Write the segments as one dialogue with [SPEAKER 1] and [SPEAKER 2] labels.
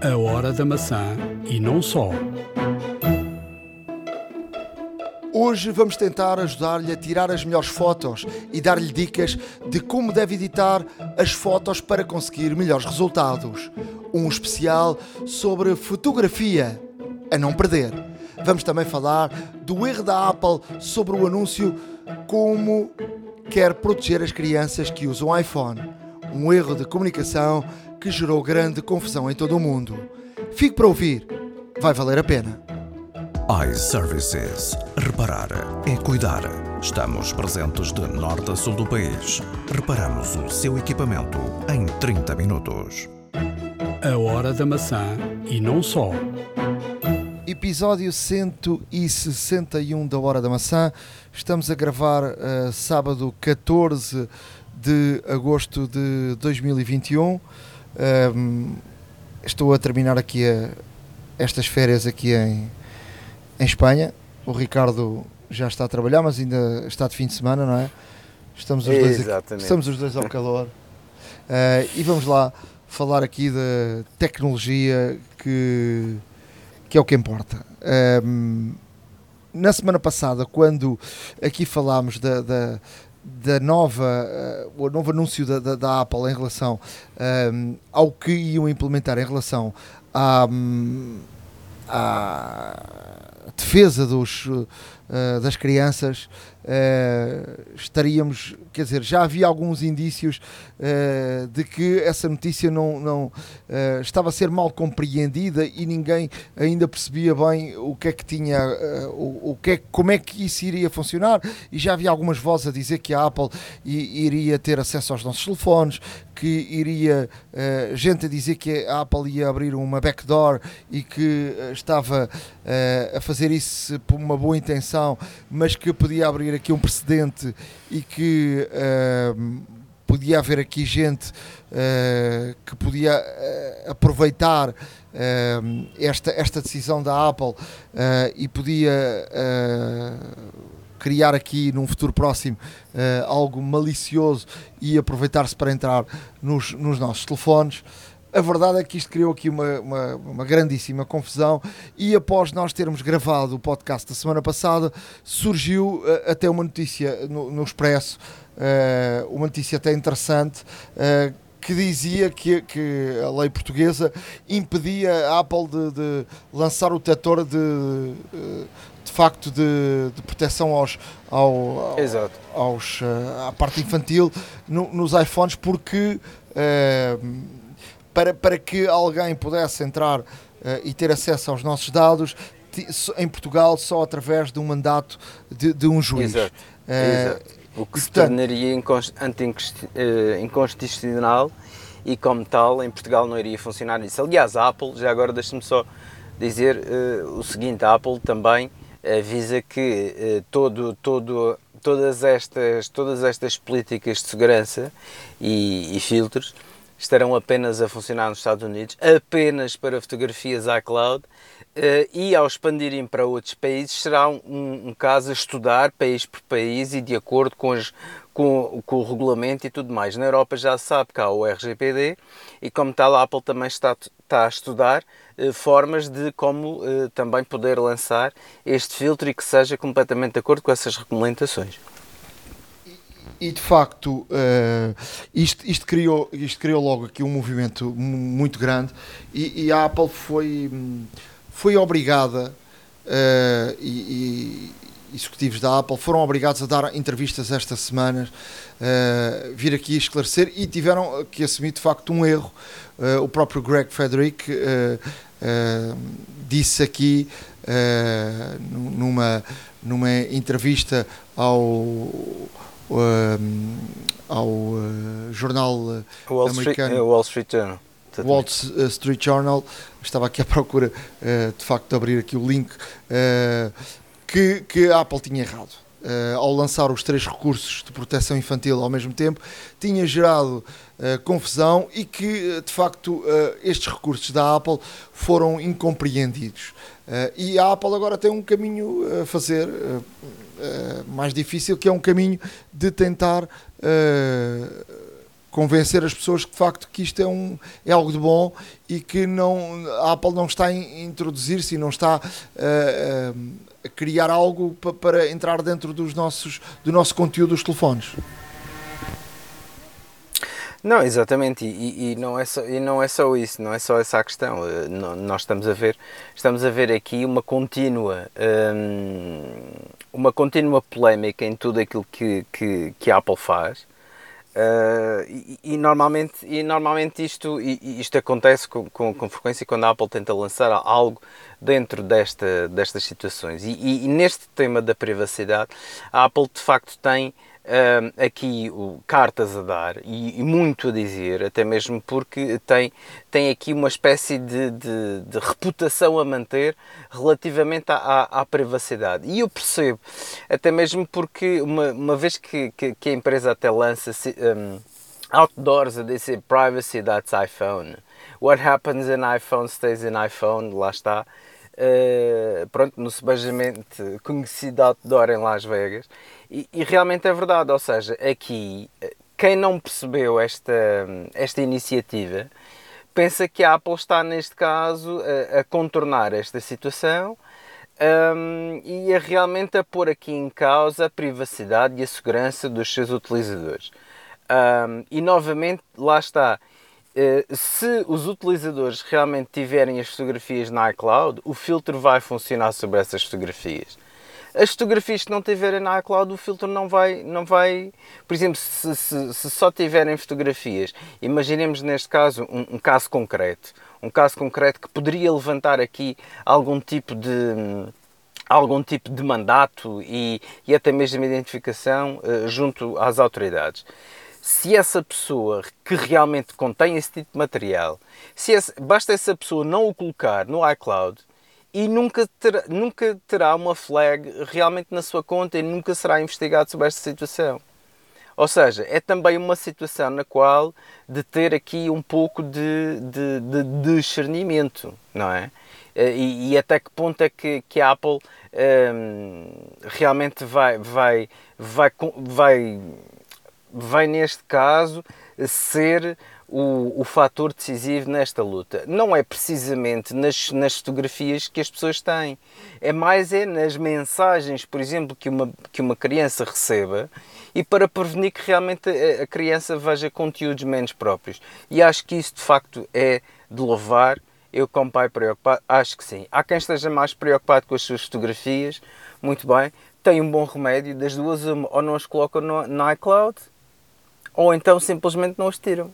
[SPEAKER 1] A hora da maçã e não só.
[SPEAKER 2] Hoje vamos tentar ajudar-lhe a tirar as melhores fotos e dar-lhe dicas de como deve editar as fotos para conseguir melhores resultados. Um especial sobre fotografia a não perder. Vamos também falar do erro da Apple sobre o anúncio como quer proteger as crianças que usam iPhone. Um erro de comunicação que gerou grande confusão em todo o mundo. Fique para ouvir, vai valer a pena.
[SPEAKER 3] iServices. Reparar é cuidar. Estamos presentes de norte a sul do país. Reparamos o seu equipamento em 30 minutos.
[SPEAKER 1] A hora da maçã e não só.
[SPEAKER 2] Episódio 161 da Hora da Maçã. Estamos a gravar uh, sábado 14 de agosto de 2021. Um, estou a terminar aqui a, estas férias aqui em, em Espanha. O Ricardo já está a trabalhar, mas ainda está de fim de semana, não é? Estamos os, dois, aqui, estamos os dois ao calor. Uh, e vamos lá falar aqui da tecnologia que, que é o que importa. Um, na semana passada, quando aqui falámos da, da, da nova, uh, o novo anúncio da, da, da, Apple em relação um, ao que iam implementar em relação à, hum, à defesa dos, uh, das crianças, uh, estaríamos, quer dizer, já havia alguns indícios uh, de que essa notícia não, não estava a ser mal compreendida e ninguém ainda percebia bem o que é que tinha, o, o que é, como é que isso iria funcionar. E já havia algumas vozes a dizer que a Apple iria ter acesso aos nossos telefones, que iria uh, gente a dizer que a Apple ia abrir uma backdoor e que uh, estava uh, a fazer isso por uma boa intenção, mas que podia abrir aqui um precedente e que podia haver aqui gente que podia aproveitar esta, esta decisão da Apple e podia criar aqui num futuro próximo uh, algo malicioso e aproveitar-se para entrar nos, nos, nossos telefones. A verdade é que isto criou aqui uma, uma, uma, grandíssima confusão e após nós termos gravado o podcast da semana passada, surgiu uh, até uma notícia no, no Expresso, uh, uma notícia até interessante, que dizia que, que, a lei portuguesa impedia a Apple de, de lançar o detector de, de facto de, de proteção aos, ao, aos, uh, à parte infantil no, nos iPhones porque uh, para, para que alguém pudesse entrar uh, e ter acesso aos nossos dados em Portugal só através de um mandato de, de um juiz.
[SPEAKER 4] Exato. Exato. O que se tornaria inconstitucional e como tal em Portugal não iria funcionar isso. Aliás, a Apple, já agora deixe-me só dizer o seguinte, a Apple também avisa que eh, todo, todo, todas, estas, todas estas políticas de segurança e, e, filtros estarão apenas a funcionar nos Estados Unidos, apenas para fotografias iCloud, eh, e ao expandirem para outros países será um, um, caso a estudar país por país e de acordo com, com, com, o regulamento e tudo mais. Na Europa já se sabe que há o RGPD e como tal a Apple também está, está a estudar eh, formas de como eh, também poder lançar este filtro e que seja completamente de acordo com essas regulamentações.
[SPEAKER 2] E de facto, uh, isto, isto, criou, isto criou logo aqui um movimento muito grande e, e a Apple foi, foi obrigada, uh, e, e, executivos da Apple foram obrigados a dar entrevistas estas semanas, uh, vir aqui esclarecer e tiveram que assumir de facto um erro. o próprio Greg Frederick uh, disse aqui numa, numa entrevista ao, um, ao jornal
[SPEAKER 4] Wall
[SPEAKER 2] americano
[SPEAKER 4] Street, Wall Street Journal.
[SPEAKER 2] Wall Street Journal, estava aqui à procura de facto de abrir aqui o link, que, que a Apple tinha errado. Uh, ao lançar os três recursos de proteção infantil ao mesmo tempo, tinha gerado uh, confusão e que, de facto, uh, estes recursos da Apple foram incompreendidos. e a Apple agora tem um caminho a fazer mais difícil, que é um caminho de tentar convencer as pessoas que de facto que isto é, um, é algo de bom e que não, a Apple não está a introduzir-se e não está uh, uh, a criar algo para, para entrar dentro dos nossos, do nosso conteúdo dos telefones.
[SPEAKER 4] Não, exatamente, e, e, não é só, e não é só isso, não é só essa a questão. Eh, nós estamos a ver, estamos a ver aqui uma contínua, hum, uma contínua polémica em tudo aquilo que, que, que a Apple faz. Uh, e, e, normalmente, e normalmente isto, isto acontece com, com, com, frequência quando a Apple tenta lançar algo dentro desta, destas situações. E, e, neste tema da privacidade, a Apple de facto tem uh, aqui o, cartas a dar e, e, muito a dizer, até mesmo porque tem, tem aqui uma espécie de, de, de reputação a manter relativamente à, à, à, privacidade. E eu percebo, até mesmo porque uma, uma vez que, que, que a empresa até lança um, outdoors a dizer privacy that's iPhone. What happens in iPhone stays in iPhone, lá está. Uh, pronto, no sebejamente conhecido outdoor em Las Vegas. E, e, realmente é verdade, ou seja, aqui quem não percebeu esta, esta iniciativa pensa que a Apple está neste caso a, a contornar esta situação um, e a realmente a pôr aqui em causa a privacidade e a segurança dos seus utilizadores. Um, e novamente, lá está. Uh, se os utilizadores realmente tiverem as fotografias na iCloud, o filtro vai funcionar sobre essas fotografias as fotografias que não tiverem na iCloud, o filtro não vai, não vai por exemplo, se, se, se só tiverem fotografias, imaginemos neste caso um, um, caso concreto, um caso concreto que poderia levantar aqui algum tipo de algum tipo de mandato e, e até mesmo identificação uh, junto às autoridades. Se essa pessoa que realmente contém esse tipo de material, se esse, basta essa pessoa não o colocar no iCloud, e nunca terá, nunca terá uma flag realmente na sua conta e nunca será investigado sobre esta situação. Ou seja, é também uma situação na qual de ter aqui um pouco de, de, de discernimento, não é? E, e, até que ponto é que, que a Apple um, realmente vai, vai, vai, vai, vai, neste caso, ser o, o fator decisivo nesta luta. Não é precisamente nas, nas fotografias que as pessoas têm, é mais é nas mensagens, por exemplo, que uma, que uma criança receba e para prevenir que realmente a, a criança veja conteúdos menos próprios. E acho que isso de facto é de louvar. Eu, como pai preocupado, acho que sim. Há quem esteja mais preocupado com as suas fotografias, muito bem, tem um bom remédio, das duas, ou não as colocam no, no iCloud, ou então simplesmente não as tiram.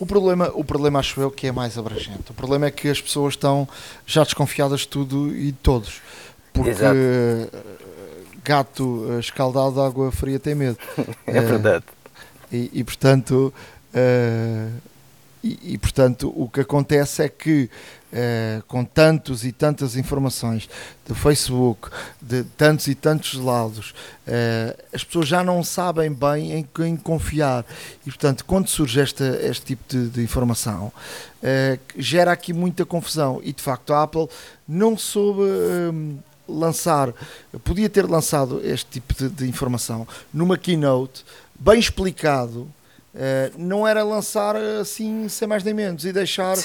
[SPEAKER 2] O problema, o problema acho eu que é mais abrangente. O problema é que as pessoas estão já desconfiadas de tudo e de todos. Porque Exato. gato escaldado água fria tem medo.
[SPEAKER 4] é verdade.
[SPEAKER 2] E, e portanto, uh, e, portanto o que acontece é que eh, com tantos e tantas informações do Facebook, de tantos e tantos lados, uh, as pessoas já não sabem bem em quem confiar. E, portanto, quando surge esta, este tipo de, de informação, uh, gera aqui muita confusão. E, de facto, a Apple não soube lançar, podia ter lançado este tipo de, de informação numa keynote, bem explicado. Uh, não era lançar assim sem mais nem menos e deixar uh,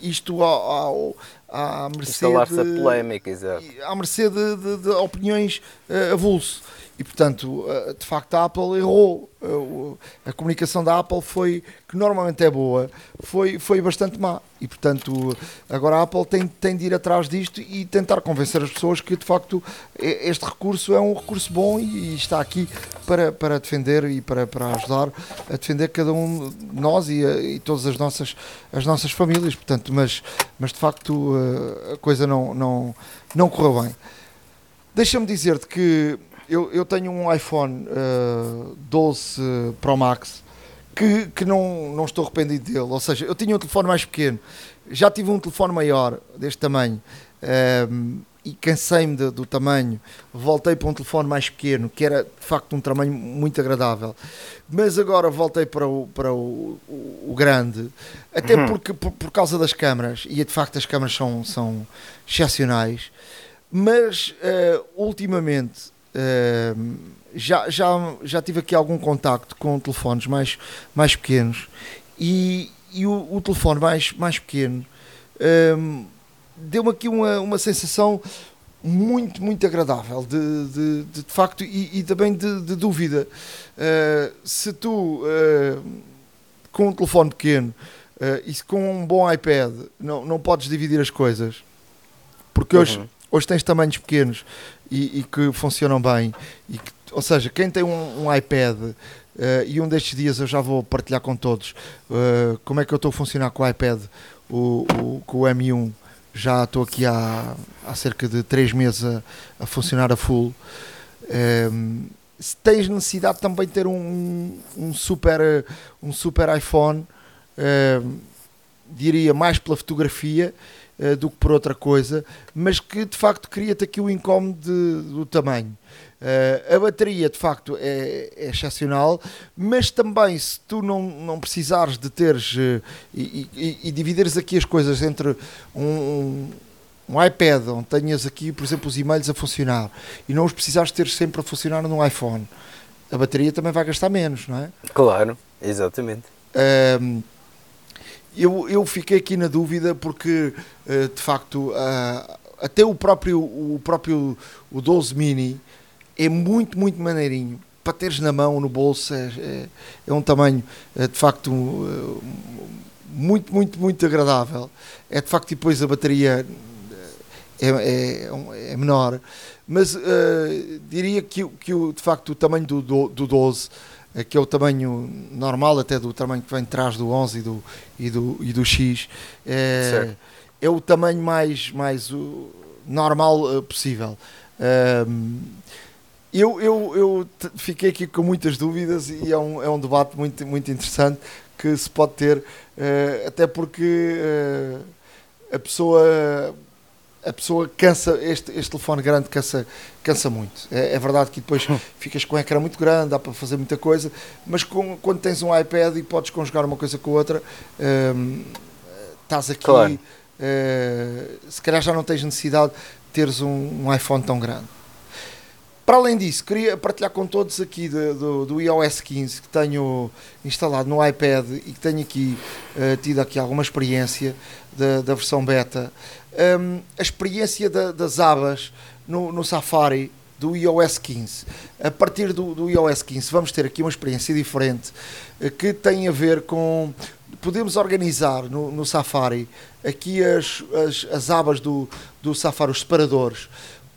[SPEAKER 2] isto ao, ao, à mercê
[SPEAKER 4] de, polémica, exato.
[SPEAKER 2] à mercê de, de, de opiniões uh, avulso. E portanto, uh, de facto, a Apple errou. Uh, a comunicação da Apple foi, que normalmente é boa, foi, foi bastante má. E portanto, agora a Apple tem, tem de ir atrás disto e tentar convencer as pessoas que de facto este recurso é um recurso bom e, está aqui para, para defender e para, para ajudar a defender cada um de nós e, e todas as nossas, as nossas famílias. Portanto, mas, mas de facto a coisa não, não, não correu bem. Deixa-me dizer-te que eu, eu tenho um iPhone uh, 12 Pro Max que, que não, não estou arrependido dele. Ou seja, eu tinha um telefone mais pequeno, já tive um telefone maior, deste tamanho, um, e cansei-me do tamanho. Voltei para um telefone mais pequeno, que era de facto um tamanho muito agradável. Mas agora voltei para o, para o, o, o grande, até uhum. porque, por, por, causa das câmaras, e de facto as câmaras são, são excepcionais. Mas uh, ultimamente uh, já, já, já tive aqui algum contacto com telefones mais, mais pequenos e, e o, o telefone mais, mais pequeno um, deu-me aqui uma, uma sensação muito, muito agradável de, de, de, de facto e, e, também de, de dúvida. Uh, se tu uh, com um telefone pequeno uh, e com um bom iPad não, não podes dividir as coisas porque hoje, uhum. Hoje tens tamanhos pequenos e, e que funcionam bem que, ou seja, quem tem um, um iPad Uh, e um destes dias eu já vou partilhar com todos uh, como é que eu estou a funcionar com o iPad, o, o, com o M1. Já estou aqui há, há cerca de 3 meses a, a funcionar a full. Um, se tens necessidade também de ter um, um, super, um super iPhone, uh, diria mais pela fotografia uh, do que por outra coisa, mas que de facto cria-te aqui o incómodo de, do tamanho. Uh, a bateria de facto é, é, excepcional, mas também se tu não, não precisares de teres uh, e, e, e, dividires aqui as coisas entre um, um, iPad onde tenhas aqui, por exemplo, os e-mails a funcionar e não os precisares ter sempre a funcionar no iPhone, a bateria também vai gastar menos, não é?
[SPEAKER 4] Claro, exatamente.
[SPEAKER 2] Uh, eu, eu fiquei aqui na dúvida porque uh, de facto até o próprio, o próprio o 12 mini é muito, muito maneirinho. Para teres na mão, no bolso, é, é, é um tamanho é, de facto muito, muito, muito agradável. É de facto, depois a bateria é, é, é menor, mas uh, diria que, que o, de facto o tamanho do, do, do 12 eh, que é o tamanho normal até do tamanho que vem atrás do 11 e do, e do, e do X é, é o tamanho mais, mais uh, normal uh, possível. Eu, eu, eu fiquei aqui com muitas dúvidas e é um, é um debate muito, muito interessante que se pode ter, uh, até porque uh, a pessoa a pessoa cansa, este, este telefone grande cansa, cansa muito. É, é verdade que depois ficas com um ecrã muito grande, dá para fazer muita coisa, mas com, quando tens um iPad e podes conjugar uma coisa com a outra, um, estás aqui, claro. uh, se calhar já não tens necessidade de teres um, um iPhone tão grande. Para além disso, queria partilhar com todos aqui de, do, do iOS 15 que tenho instalado no iPad e que tenho aqui uh, tido aqui alguma experiência da, da versão beta. Um, a experiência da, das abas no, no, Safari do iOS 15. A partir do, do, iOS 15 vamos ter aqui uma experiência diferente uh, que tem a ver com podemos organizar no, no Safari aqui as, as, as abas do, do Safari, os separadores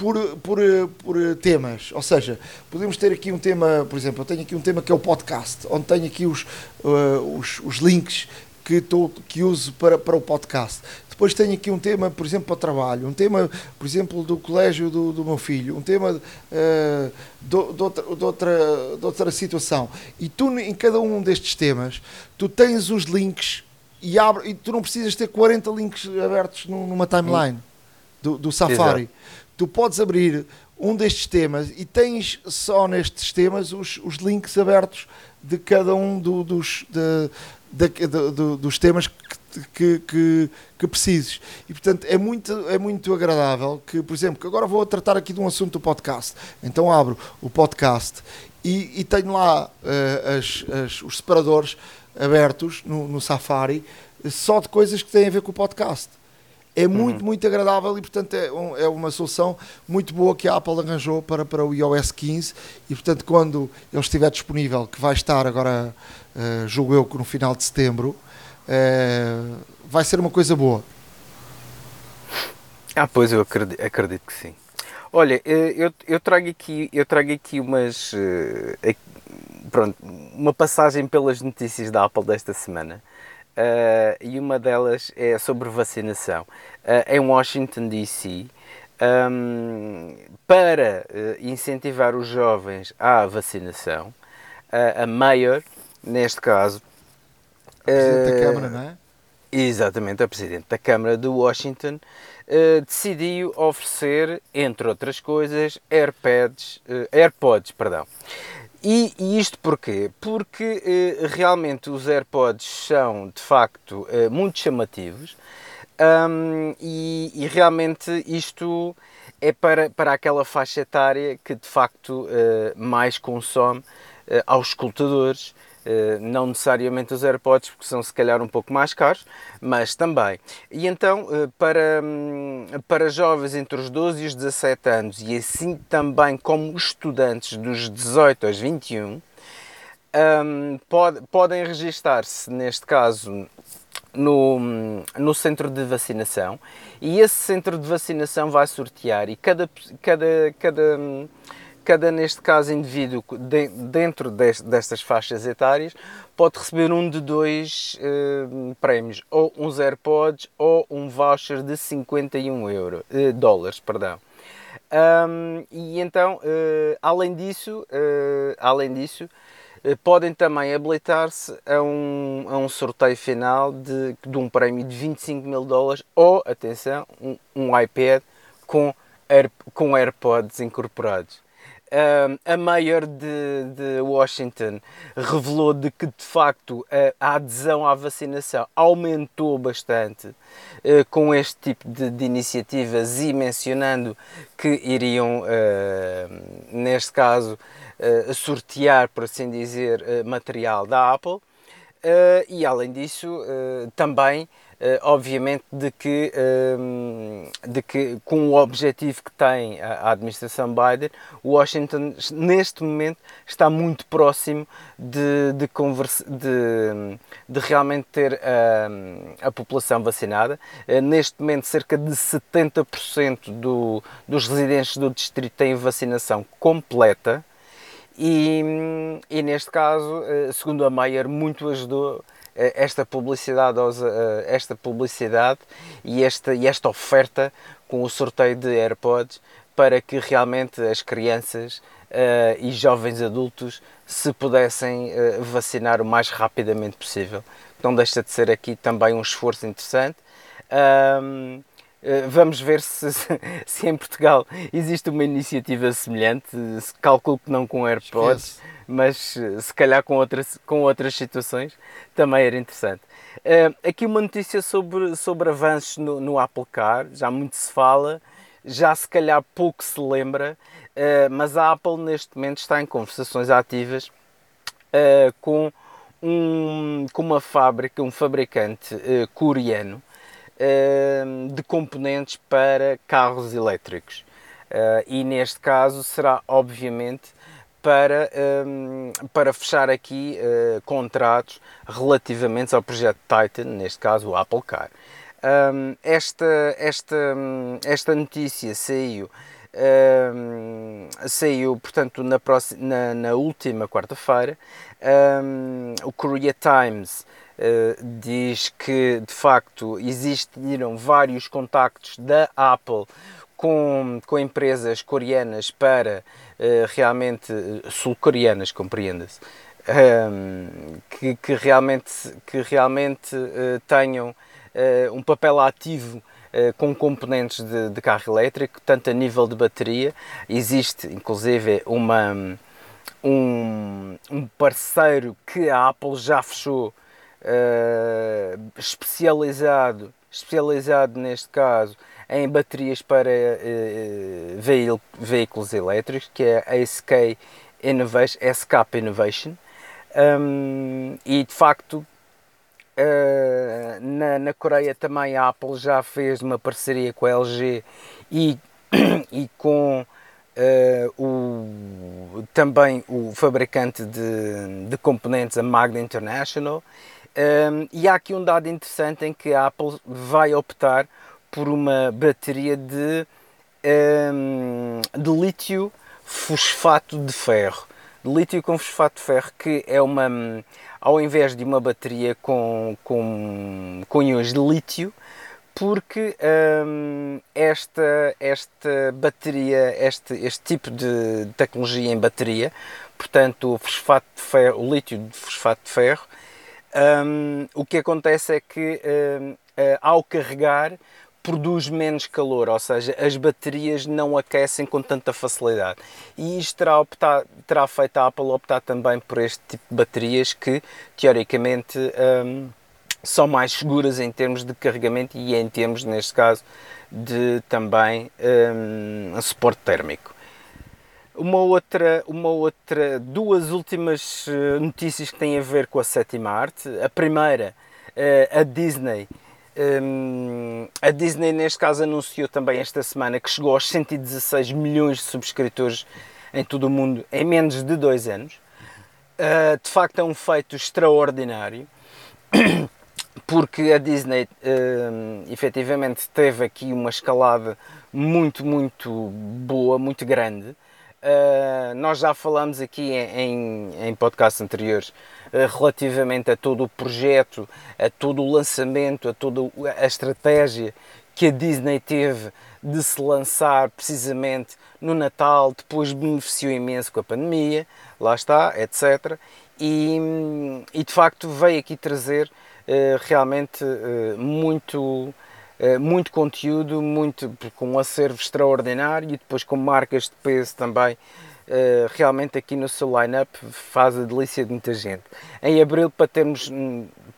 [SPEAKER 2] por, por, por temas. Ou seja, podemos ter aqui um tema, por exemplo, eu tenho aqui um tema que é o podcast, onde tenho aqui os, uh, os, os, links que, tô, que uso para, para o podcast. Depois tenho aqui um tema, por exemplo, para o trabalho, um tema, por exemplo, do colégio do, do meu filho, um tema uh, de, de, outra, de, outra, de outra situação. E tu, em cada um destes temas, tu tens os links e, abre, e tu não precisas ter 40 links abertos numa timeline do, do Safari. Exato tu podes abrir um destes temas e tens só nestes temas os, os links abertos de cada um do, dos, de, de, de, dos temas que, que, que, que, precises. E portanto é muito, é muito agradável que, por exemplo, que agora vou tratar aqui de um assunto do podcast. Então abro o podcast e, e tenho lá uh, as, as, os separadores abertos no, no Safari só de coisas que têm a ver com o podcast é muito, uhum. muito agradável e, portanto, é, um, é, uma solução muito boa que a Apple arranjou para, para o iOS 15 e, portanto, quando ele estiver disponível, que vai estar agora, uh, julgo eu, no final de setembro, uh, vai ser uma coisa boa.
[SPEAKER 4] Ah, pois eu acredito, acredito que sim. Olha, eh, eu, eu, trago aqui, eu trago aqui umas. Pronto, uma passagem pelas notícias da Apple desta semana uh, e uma delas é sobre vacinação. Uh, em Washington, D.C., um, para uh, incentivar os jovens à vacinação, a Mayor, neste caso.
[SPEAKER 2] A Presidente da Câmara, não é?
[SPEAKER 4] Exatamente, a Presidente da Câmara de Washington decidiu oferecer, entre outras coisas, AirPods, AirPods perdão, e, e, isto porquê? Porque eh, realmente os AirPods são de facto eh, muito chamativos Um, e, e, realmente isto é para, para aquela faixa etária que de facto uh, mais consome uh, aos escutadores, uh, não necessariamente os AirPods, porque são se calhar um pouco mais caros, mas também. E então, para, um, para jovens entre os 12 e os 17 anos, e assim também como estudantes dos 18 aos 21, um, pode, podem registar-se, neste caso, no, no centro de vacinação e esse centro de vacinação vai sortear e cada, cada, cada, cada neste caso, indivíduo de, dentro dest, destas faixas etárias pode receber um de dois uh, prémios, ou uns AirPods ou um voucher de 51 euro, uh, dólares. Perdão. Um, e então, uh, além disso, além disso, eh, podem também habilitar-se a um, a um sorteio final de, de um prémio de 25 mil dólares ou, atenção, um, um iPad com, Air, com AirPods incorporados. Uh, a Mayor de, de, Washington revelou de que de facto a, adesão à vacinação aumentou bastante uh, com este tipo de, de, iniciativas e mencionando que iriam, uh, neste caso, sortear, por assim dizer, material da Apple. E além disso, também, obviamente, de que, de que com o objetivo que tem a, administração Biden, Washington, neste momento, está muito próximo de, de, de, de realmente ter a, a população vacinada. neste momento, cerca de 70% do, dos residentes do distrito têm vacinação completa. E, e neste caso, eh, segundo a Mayer, muito ajudou eh, esta publicidade, eh, esta publicidade e esta, e esta oferta com o sorteio de AirPods para que realmente as crianças uh, e jovens adultos se pudessem uh, vacinar o mais rapidamente possível. Não deixa de ser aqui também um esforço interessante. Eh, vamos ver se, se, em Portugal existe uma iniciativa semelhante. Calculo que não com AirPods, Esquece. Mas se calhar com outras, com outras situações também era interessante. Uh, aqui uma notícia sobre, sobre avanços no, no, Apple Car, já muito se fala, já se calhar pouco se lembra, uh, mas a Apple neste momento está em conversações ativas uh, com, um, com uma fábrica, um fabricante coreano de componentes para carros elétricos. E neste caso será, obviamente, para, ehm, para fechar aqui eh, contratos relativamente ao projeto Titan, neste caso o Apple Car. Ehm, esta, esta, esta notícia saiu, saiu portanto, na, próxima, na, na última quarta-feira. o Korea Times eh, diz que de facto existiram vários contactos da Apple com, com empresas coreanas para uh, realmente sul-coreanas, compreenda-se, um, ehm, que, que, realmente, que realmente uh, tenham um papel ativo com componentes de, de, carro elétrico, tanto a nível de bateria, existe inclusive uma, um, um parceiro que a Apple já fechou uh, especializado, especializado neste caso em baterias para uh, veículos elétricos, que é a SK Innovation, SK Innovation. Um, e de facto, uh, na, na Coreia também a Apple já fez uma parceria com a LG e, e com uh, o, também o fabricante de, de componentes, a Magna International. Um, e há aqui um dado interessante em que a Apple vai optar por uma bateria de, um, de lítio fosfato de ferro. De lítio com fosfato de ferro, que é uma, ao invés de uma bateria com, com, com íons de lítio, porque hum, esta, esta bateria, este, este tipo de tecnologia em bateria, portanto o fosfato de ferro, o lítio de fosfato de ferro, um, o que acontece é que uh, ao carregar produz menos calor, ou seja, as baterias não aquecem com tanta facilidade. E isto terá, optar, terá feito a Apple optar também por este tipo de baterias que, teoricamente, um, são mais seguras em termos de carregamento e em termos, neste caso, de também um, suporte térmico. Uma outra, uma outra, duas últimas eh, notícias que têm a ver com a sétima arte. A primeira, eh, a Disney. Um, a Disney, neste caso, anunciou também esta semana que chegou aos 116 milhões de subscritores em todo o mundo em menos de dois anos. Uh, de facto, é um feito extraordinário porque a Disney uh, efetivamente teve aqui uma escalada muito, muito boa, muito grande. Uh, nós já falamos aqui em, em podcasts anteriores relativamente a todo o projeto, a todo o lançamento, a toda a estratégia que a Disney teve de se lançar precisamente no Natal, depois beneficiou imenso com a pandemia, lá está, etc. E, e de facto veio aqui trazer uh, realmente uh, muito, muito conteúdo, muito, com um acervo extraordinário e depois com marcas de peso também. Realmente aqui no seu line-up faz a delícia de muita gente. Em abril, para termos,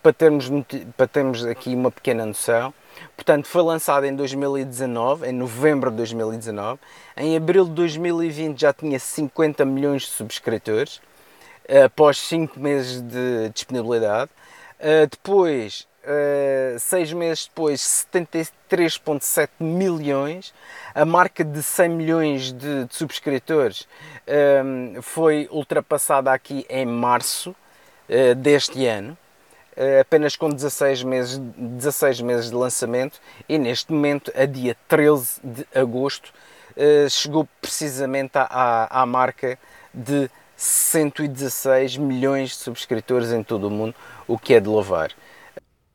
[SPEAKER 4] para termos, para termos aqui uma pequena noção, Portanto, foi lançado em 2019, em novembro de 2019. Em abril de 2020 já tinha 50 milhões de subscritores, eh, após 5 meses de disponibilidade. Eh, depois, Uh, seis meses depois, 73,7 milhões. A marca de 100 milhões de, de subscritores foi ultrapassada aqui em março uh, deste ano. Eh, apenas com 16 meses, 16 meses de lançamento e neste momento, a dia 13 de agosto, eh, chegou precisamente à, à marca de 116 milhões de subscritores em todo o mundo, o que é de louvar.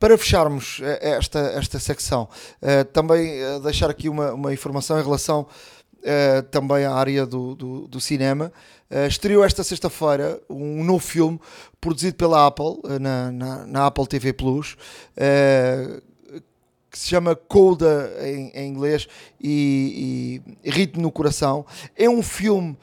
[SPEAKER 2] Para fecharmos eh, esta, esta secção, também deixar aqui uma, uma informação em relação também à área do, do, do cinema. Estreou esta sexta-feira um novo filme produzido pela Apple, na, na, na, Apple TV Plus, que se chama Coda em, em inglês e, e, Ritmo no Coração. É um filme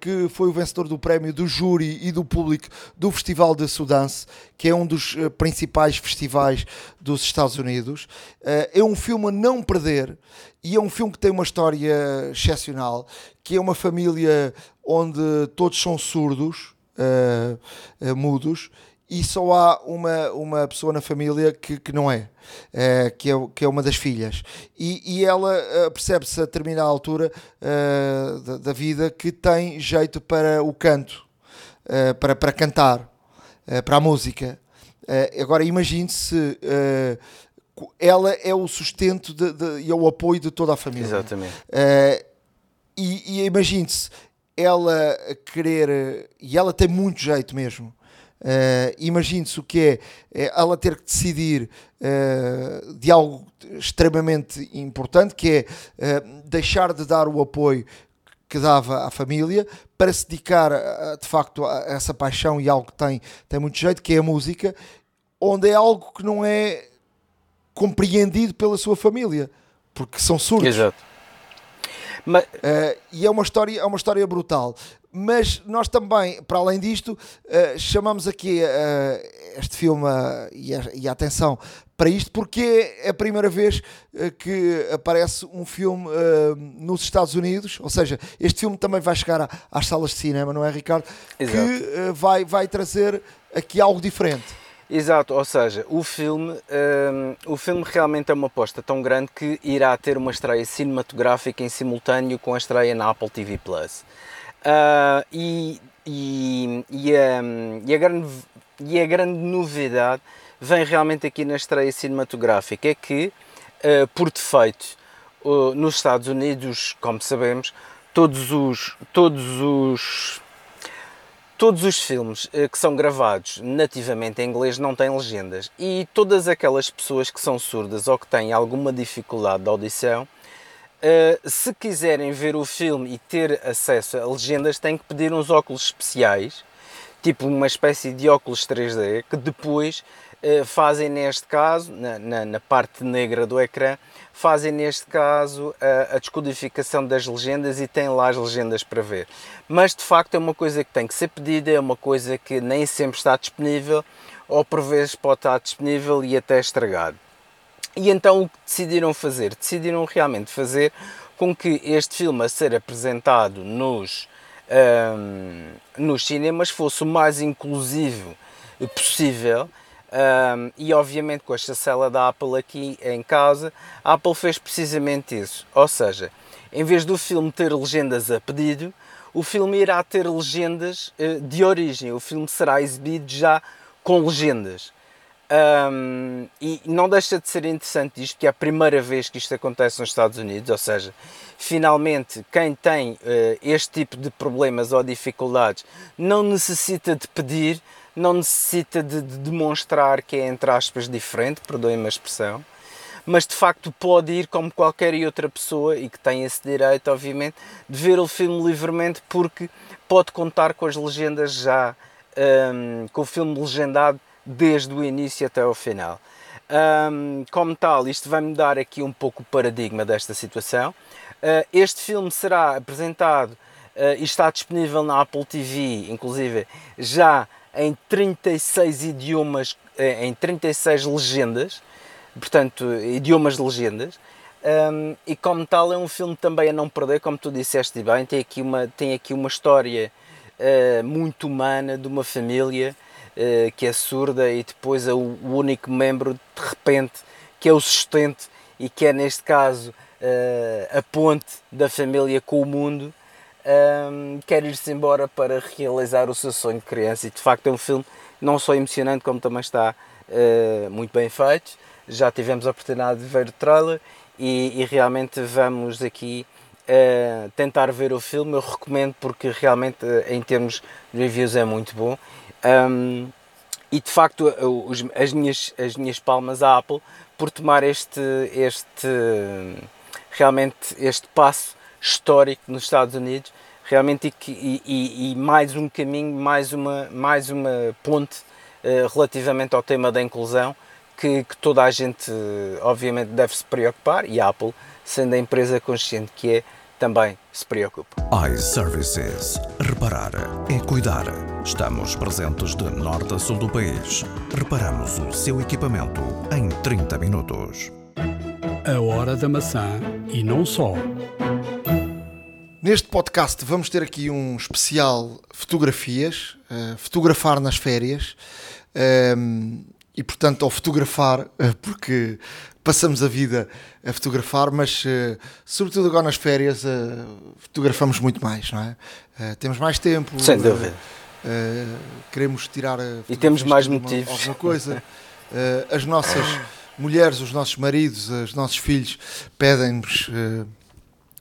[SPEAKER 2] que foi o vencedor do prémio do júri e do público do Festival de Sundance, que é um dos principais festivais dos Estados Unidos. é um filme a não perder e é um filme que tem uma história excepcional, que é uma família onde todos são surdos, uh, uh, mudos, e só há uma, uma pessoa na família que, que não é, uh, que é, que é uma das filhas. E, e ela percebe-se a determinada altura da, da, vida que tem jeito para o canto, para, para cantar, para a música. agora imagine-se ela é o sustento de, de, e é o apoio de toda a família.
[SPEAKER 4] Exatamente.
[SPEAKER 2] Uh, e, e imagine-se, ela querer, e ela tem muito jeito mesmo. Uh, Imagine-se o que é, é, ela ter que decidir uh, de algo extremamente importante, que é uh, deixar de dar o apoio que dava à família para se dedicar de facto a essa paixão e algo que tem, tem muito jeito, que é a música, onde é algo que não é compreendido pela sua família, porque são surdos.
[SPEAKER 4] Exato.
[SPEAKER 2] Mas... Uh, e é uma, história, é uma história brutal. Mas nós também, para além disto, uh, chamamos aqui uh, este filme e, a, e a atenção para isto, porque é a primeira vez que aparece um filme nos Estados Unidos, ou seja, este filme também vai chegar às salas de cinema, não é, Ricardo?
[SPEAKER 4] Exato.
[SPEAKER 2] Que vai, vai trazer aqui algo diferente.
[SPEAKER 4] Exato, ou seja, o filme, um, o filme realmente é uma aposta tão grande que irá ter uma estreia cinematográfica em simultâneo com a estreia na Apple TV Plus. Uh, e, e, e, a, e, a grande, e a grande novidade vem realmente aqui na estreia cinematográfica, é que, uh, por defeito, uh, nos Estados Unidos, como sabemos, todos os, todos os Todos os filmes eh, que são gravados nativamente em inglês não têm legendas. E todas aquelas pessoas que são surdas ou que têm alguma dificuldade de audição, eh, se quiserem ver o filme e ter acesso a legendas, têm que pedir uns óculos especiais, tipo uma espécie de óculos 3D, que depois eh, fazem neste caso, na, na, na, parte negra do ecrã, fazem neste caso a, a, descodificação das legendas e têm lá as legendas para ver. Mas de facto é uma coisa que tem que ser pedida, é uma coisa que nem sempre está disponível, ou por vezes pode estar disponível e até estragado. E então o que decidiram fazer? Decidiram realmente fazer com que este filme a ser apresentado nos, um, nos cinemas fosse o mais inclusivo possível. Um, e obviamente com a chancela da Apple aqui em casa, a Apple fez precisamente isso. Ou seja, em vez do filme ter legendas a pedido, o filme irá ter legendas uh, de origem. O filme será exibido já com legendas. Um, e não deixa de ser interessante isto, que é a primeira vez que isto acontece nos Estados Unidos, ou seja, finalmente quem tem uh, este tipo de problemas ou dificuldades não necessita de pedir, não necessita de, de demonstrar que é, entre aspas, diferente, perdoem-me a expressão, mas de facto pode ir como qualquer outra pessoa e que tem esse direito, obviamente, de ver o filme livremente porque pode contar com as legendas já, um, com o filme legendado desde o início até ao final. Um, como tal, isto vai mudar aqui um pouco o paradigma desta situação. Uh, este filme será apresentado uh, e está disponível na Apple TV, inclusive já em 36 idiomas, uh, em 36 legendas, portanto, idiomas de legendas. Um, e como tal é um filme também a não perder, como tu disseste bem, tem aqui uma, tem aqui uma história muito humana de uma família uh, que é surda e depois é o, único membro de repente que é o sustento e que é neste caso uh, a ponte da família com o mundo ehm, quer ir-se embora para realizar o seu sonho de criança. E de facto é um filme não só emocionante como também está uh, muito bem feito. Já tivemos a oportunidade de ver o trailer e, e realmente vamos aqui Uh, tentar ver o filme, eu recomendo porque realmente uh, em termos de reviews é muito bom um, e de facto, os, as, minhas, as minhas palmas à Apple por tomar este, este realmente este passo histórico nos Estados Unidos, realmente e, e, e mais um caminho, mais uma, mais uma ponte uh, relativamente ao tema da inclusão que, que, toda a gente obviamente deve se preocupar e a Apple, sendo a empresa consciente que é, também se preocupa.
[SPEAKER 3] iServices. Reparar é cuidar. Estamos presentes de norte a sul do país. Reparamos o seu equipamento em 30 minutos.
[SPEAKER 1] A hora da maçã e não só.
[SPEAKER 2] Neste podcast vamos ter aqui um especial fotografias, uh, fotografar nas férias. Um, e portanto ao fotografar, eh, porque passamos a vida a fotografar, mas uh, sobretudo agora nas férias uh, fotografamos muito mais, não é? Uh, temos mais tempo.
[SPEAKER 4] Sem dúvida.
[SPEAKER 2] queremos tirar
[SPEAKER 4] e temos mais motivos.
[SPEAKER 2] Alguma coisa. as nossas mulheres, os nossos maridos, os nossos filhos pedem-nos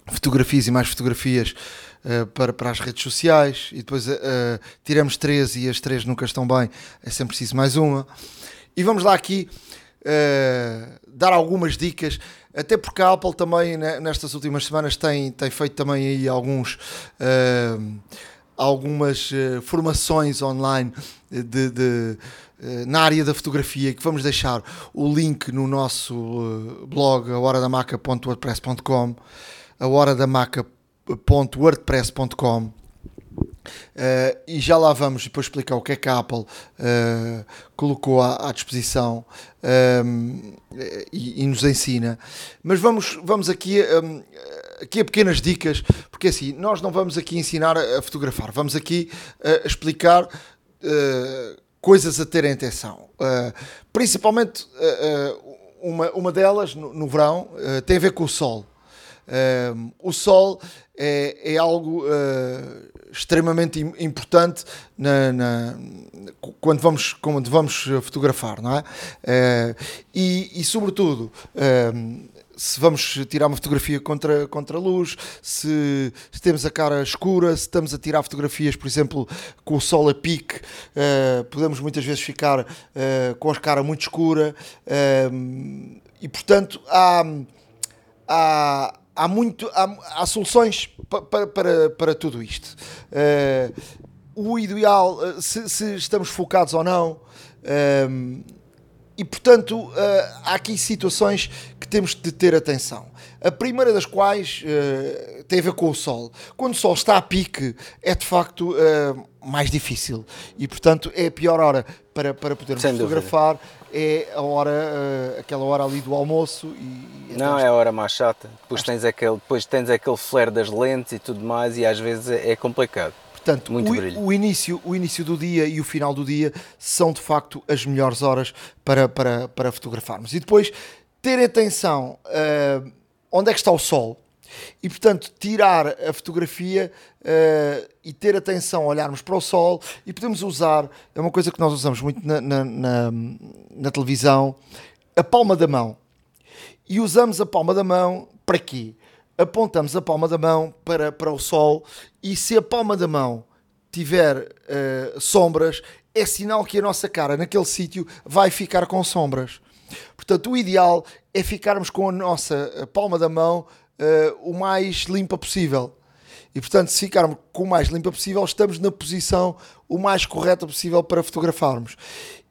[SPEAKER 2] fotografias e mais fotografias para, para as redes sociais e depois tiramos três e as três nunca estão bem, é sempre preciso mais uma. E vamos lá aqui uh, dar algumas dicas, até porque a Apple também né, nestas últimas semanas tem, tem feito também aí alguns. Uh, algumas uh, formações online de, de na área da fotografia que vamos deixar o link no nosso blog ahoradamaca.wordpress.com ahoradamaca.wordpress.com Uh, e já lá vamos depois explicar o que é que a Apple uh, colocou à, à disposição um, eh, e, e, nos ensina. Mas vamos, vamos aqui, um, aqui a pequenas dicas, porque assim, nós não vamos aqui ensinar a, fotografar, vamos aqui uh, explicar coisas a terem atenção. principalmente uma, uma delas, no, no verão, tem a ver com o sol. o sol é, é algo extremamente importante na, na, quando, vamos, quando vamos fotografar, não é? Uh, e, e, sobretudo, uh, se vamos tirar uma fotografia contra, contra a luz, se, se, temos a cara escura, se estamos a tirar fotografias, por exemplo, com o sol a pique, uh, podemos muitas vezes ficar uh, com a cara muito escura uh, e, portanto, há, há, há, muito, há, há soluções para, para, para tudo isto. Uh, o ideal, uh, se, se, estamos focados ou não. Uh, e portanto, uh, há aqui situações que temos de ter atenção. A primeira das quais uh, tem a ver com o sol. Quando o sol está a pique, é de facto uh, mais difícil. E portanto é a pior hora para, para podermos
[SPEAKER 4] Sem dúvida.
[SPEAKER 2] fotografar, é a hora, eh, aquela hora ali do almoço. E,
[SPEAKER 4] Não, é a hora mais chata. Depois tens, aquele, depois tens aquele flare das lentes e tudo mais e às vezes é é complicado.
[SPEAKER 2] Portanto,
[SPEAKER 4] Muito
[SPEAKER 2] o, o início, o início do dia e o final do dia são de facto as melhores horas para, para, para fotografarmos. E depois ter atenção ah, onde é que está o sol. E portanto, tirar a fotografia ah, e ter atenção, olharmos para o sol e podemos usar, é uma coisa que nós usamos muito na, na, na- na televisão, a palma da mão. E usamos a palma da mão para quê? Apontamos a palma da mão para, para o sol e se a palma da mão tiver eh, sombras, é sinal que a nossa cara naquele sítio vai ficar com sombras. Portanto, o ideal é ficarmos com a nossa eh, palma da mão eh, o mais limpa possível. E portanto, se ficarmos com o mais limpa possível, estamos na posição o mais correta possível para fotografarmos.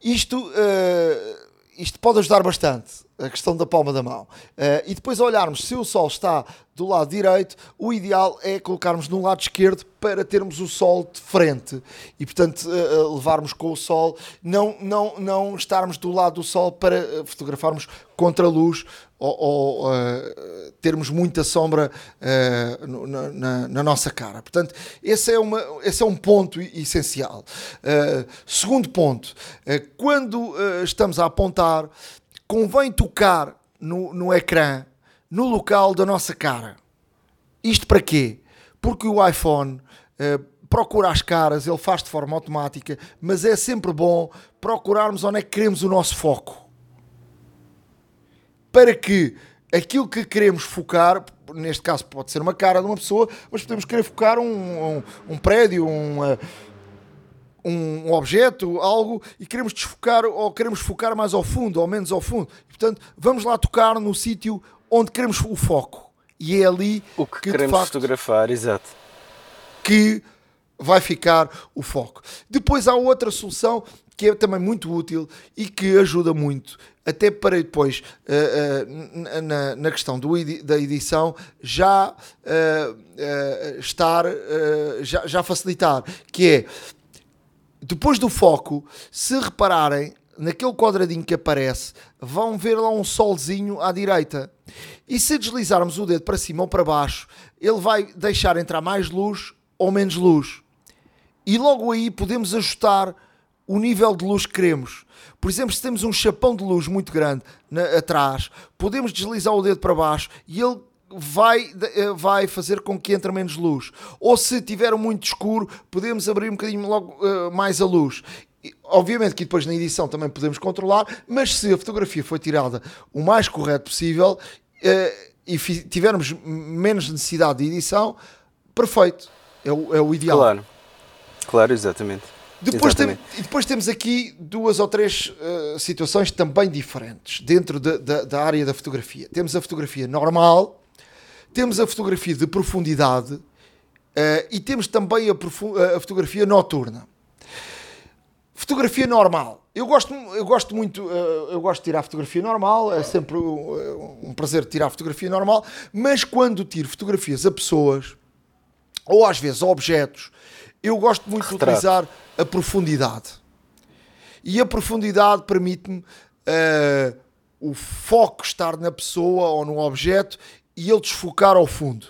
[SPEAKER 2] Isto, eh, isto pode ajudar bastante, a questão da palma da mão. Eh, e depois olharmos se o sol está do lado direito, o ideal é colocarmos no lado esquerdo para termos o sol de frente e, portanto, eh, eh, levarmos com o sol, não, não, não estarmos do lado do sol para fotografarmos contra a luz ou, ou, eh, termos muita sombra no- na, na- na nossa cara. Portanto, esse é, uma, esse é um ponto essencial. Eh, segundo ponto, quando estamos a apontar, convém tocar no, no ecrã, no local da nossa cara. Isto para quê? Porque o iPhone eh, procura as caras, ele faz de forma automática, mas é sempre bom procurarmos onde é que queremos o nosso foco. Para que aquilo que queremos focar, neste caso pode ser uma cara de uma pessoa, mas podemos querer focar um, um, um prédio, um, eh, um objeto, algo, e queremos desfocar ou queremos focar mais ao fundo ou menos ao fundo. E, portanto, vamos lá tocar no sítio onde queremos o foco. E é ali
[SPEAKER 4] O que,
[SPEAKER 2] de
[SPEAKER 4] queremos
[SPEAKER 2] facto,
[SPEAKER 4] fotografar, exato.
[SPEAKER 2] que vai ficar o foco. Depois há outra solução que é também muito útil e que ajuda muito, até para depois, eh, n- na, na questão do da edição, já eh, estar, já, já facilitar, que é, depois do foco, se repararem, naquele quadradinho que aparece, vão ver lá um solzinho à direita. E se deslizarmos o dedo para cima ou para baixo, ele vai deixar entrar mais luz ou menos luz. E logo aí podemos ajustar o nível de luz que queremos. Por exemplo, se temos um chapão de luz muito grande na- atrás, podemos deslizar o dedo para baixo e ele vai, eh, vai fazer com que entre menos luz. Ou se tiver muito escuro, podemos abrir um bocadinho logo eh, mais a luz. E, Obviamente que depois na edição também podemos controlar, mas se a fotografia foi tirada o mais correto possível eh, e tivermos menos necessidade de edição, perfeito. É o, é o ideal.
[SPEAKER 4] Claro. Claro, exatamente.
[SPEAKER 2] Depois, tem- e depois temos aqui duas ou três eh, situações também diferentes dentro da, da- da área da fotografia. Temos a fotografia normal, temos a fotografia de profundidade eh, e temos também a, a fotografia noturna. Fotografia normal. Eu gosto, eu gosto muito, eh, eu gosto de tirar fotografia normal, é sempre um, um prazer tirar fotografia normal, mas quando tiro fotografias a pessoas ou às vezes a objetos, eu gosto muito de
[SPEAKER 4] Retrato.
[SPEAKER 2] utilizar a profundidade. E a profundidade permite-me eh, o foco estar na pessoa ou no objeto e ele desfocar ao fundo.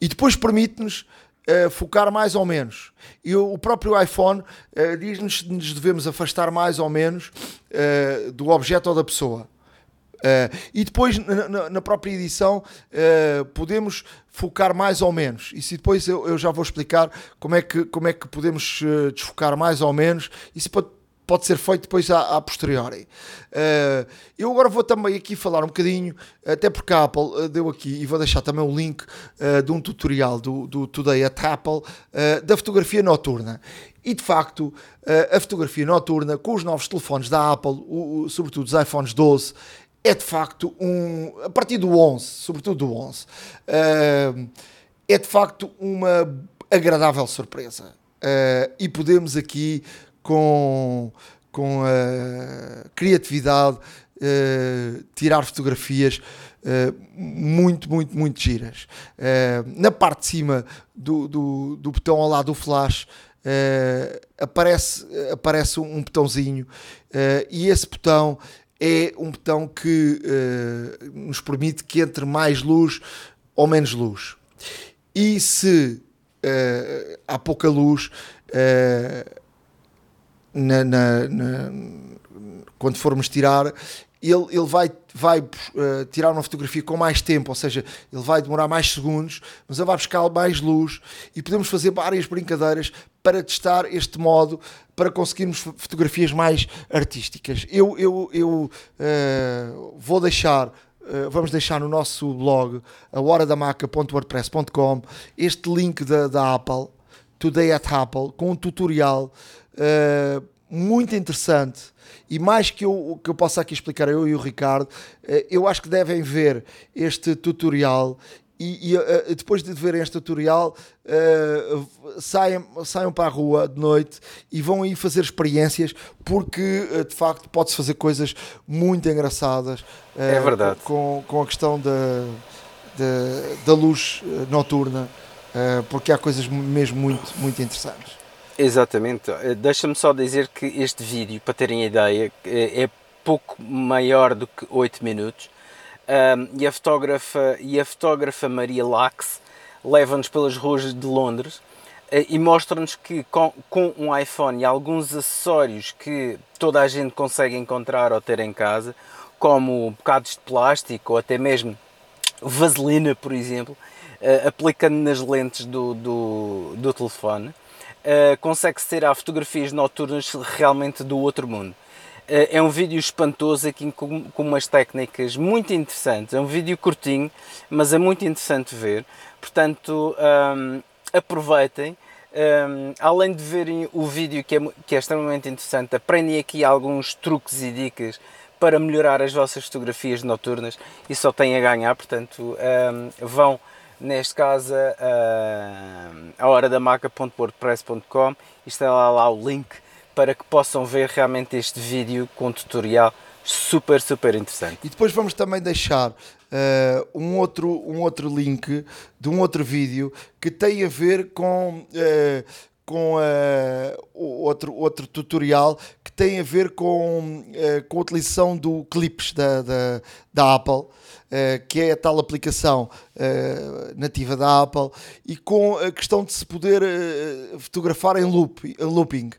[SPEAKER 2] E depois permite-nos eh, focar mais ou menos. E o, o próprio iPhone eh, diz-nos se nos devemos afastar mais ou menos eh, do objeto ou da pessoa. E depois, na, na- própria edição, podemos focar mais ou menos. Isso depois eu, eu já vou explicar como é que, como é que podemos desfocar mais ou menos. Pode, pode ser feito depois à, à posteriori. Eh, eu agora vou também aqui falar um bocadinho, até porque a Apple eh, deu aqui, e vou deixar também o link eh, de um tutorial do, do Today at Apple, da fotografia noturna. E de facto, a fotografia noturna com os novos telefones da Apple, o- o- sobretudo os iPhones 12, é de facto um. A partir do 11, sobretudo do 11, eh, é de facto uma agradável surpresa. E podemos aqui, com, com a criatividade, eh, tirar fotografias eh, muito, muito, muito giras. Na parte de cima do, do, do botão ao lado do flash, aparece, aparece um botãozinho e esse botão é um botão que nos permite que entre mais luz ou menos luz. E se há pouca luz, na, na, na, quando formos tirar, ele, ele vai, vai uh, tirar uma fotografia com mais tempo, ou seja, ele vai demorar mais segundos, mas ele vai buscar mais luz e podemos fazer várias brincadeiras para testar este modo para conseguirmos fotografias mais artísticas. Eu, eu, eu uh, vou deixar Uh, vamos deixar no nosso blog a horadamaca.wordpress.com este link da, da Apple, Today at Apple, com um tutorial uh, muito interessante e mais que eu, que eu possa aqui explicar eu e o Ricardo, uh, eu acho que devem ver este tutorial e, e uh, depois de verem este tutorial uh, saiam, saiam para a rua de noite e vão aí fazer experiências porque uh, de facto pode-se fazer coisas muito engraçadas
[SPEAKER 4] é verdade.
[SPEAKER 2] Com, com a questão da, da, da luz noturna porque há coisas mesmo muito, muito interessantes.
[SPEAKER 4] Exatamente. Deixa-me só dizer que este vídeo, para terem ideia, é pouco maior do que 8 minutos um, e, a fotógrafa, e a fotógrafa Maria Lax leva-nos pelas ruas de Londres uh, e mostra-nos que com, com, um iPhone e alguns acessórios que toda a gente consegue encontrar ou ter em casa, como bocados de plástico ou até mesmo vaselina, por exemplo, aplicando nas lentes do, do, do telefone, uh, consegue-se ter fotografias noturnas realmente do outro mundo. Eh, é um vídeo espantoso aqui com, com umas técnicas muito interessantes. É um vídeo curtinho, mas é muito interessante ver. Portanto, um, aproveitem. Um, além de verem o vídeo que é, que é extremamente interessante, aprendem aqui alguns truques e dicas para melhorar as vossas fotografias noturnas e só têm a ganhar. Portanto, um, vão neste caso a hora da maca.wordpress.com e está lá, lá o link para que possam ver realmente este vídeo com tutorial super, super interessante.
[SPEAKER 2] E depois vamos também deixar uh, um, outro, um outro link de um outro vídeo que tem a ver com. Uh, com uh, outro, outro tutorial que tem a ver com, com a utilização do Clips da, da, da Apple. Uh, que é a tal aplicação uh, nativa da Apple, e com a questão de se poder uh, fotografar em loop, looping.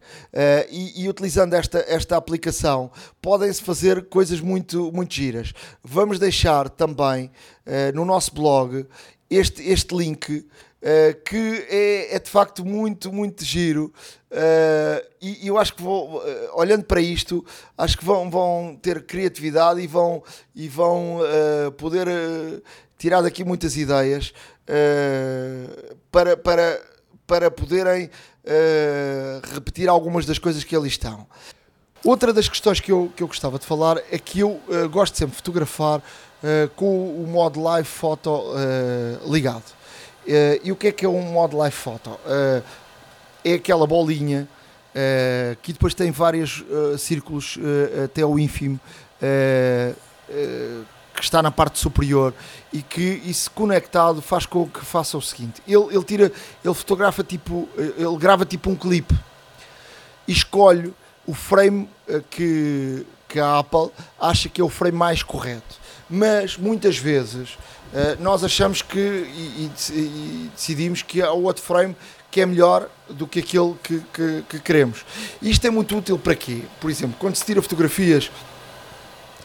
[SPEAKER 2] E, e, utilizando esta, esta aplicação, podem-se fazer coisas muito, muito giras. Vamos deixar também no nosso blog este, este link Uh, que é, é, de facto muito, muito giro. Uh, e, eu acho que vou, uh, olhando para isto, acho que vão, vão ter criatividade e vão, e vão poder tirar daqui muitas ideias para, para, para poderem repetir algumas das coisas que ali estão. Outra das questões que eu, que eu gostava de falar é que eu gosto sempre de fotografar com o modo live foto ligado. Uh, e o que é que é um modo live photo? Uh, é aquela bolinha uh, que depois tem vários círculos até o ínfimo que está na parte superior e que isso conectado faz com que faça o seguinte ele, ele tira ele fotografa tipo ele grava tipo um clipe e escolhe o frame que, que a Apple acha que é o frame mais correto mas muitas vezes eh, nós achamos que e, e, decidimos que há outro frame que é melhor do que aquele que, que, que, queremos. Isto é muito útil para quê? Por exemplo, quando se tira fotografias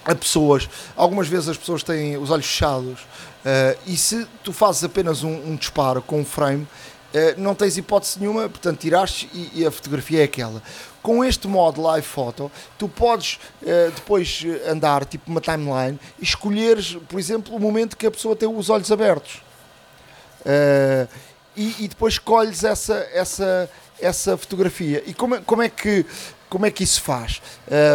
[SPEAKER 2] a pessoas, algumas vezes as pessoas têm os olhos fechados uh, e se tu fazes apenas um, um disparo com um frame, não tens hipótese nenhuma, portanto tiraste e, e a fotografia é aquela com este modo live photo, tu podes uh, depois andar tipo uma timeline e escolheres, por exemplo, o momento que a pessoa tem os olhos abertos. Uh, e, e, depois escolhes essa, essa, essa fotografia. E como, é, como, é que, como é que isso faz?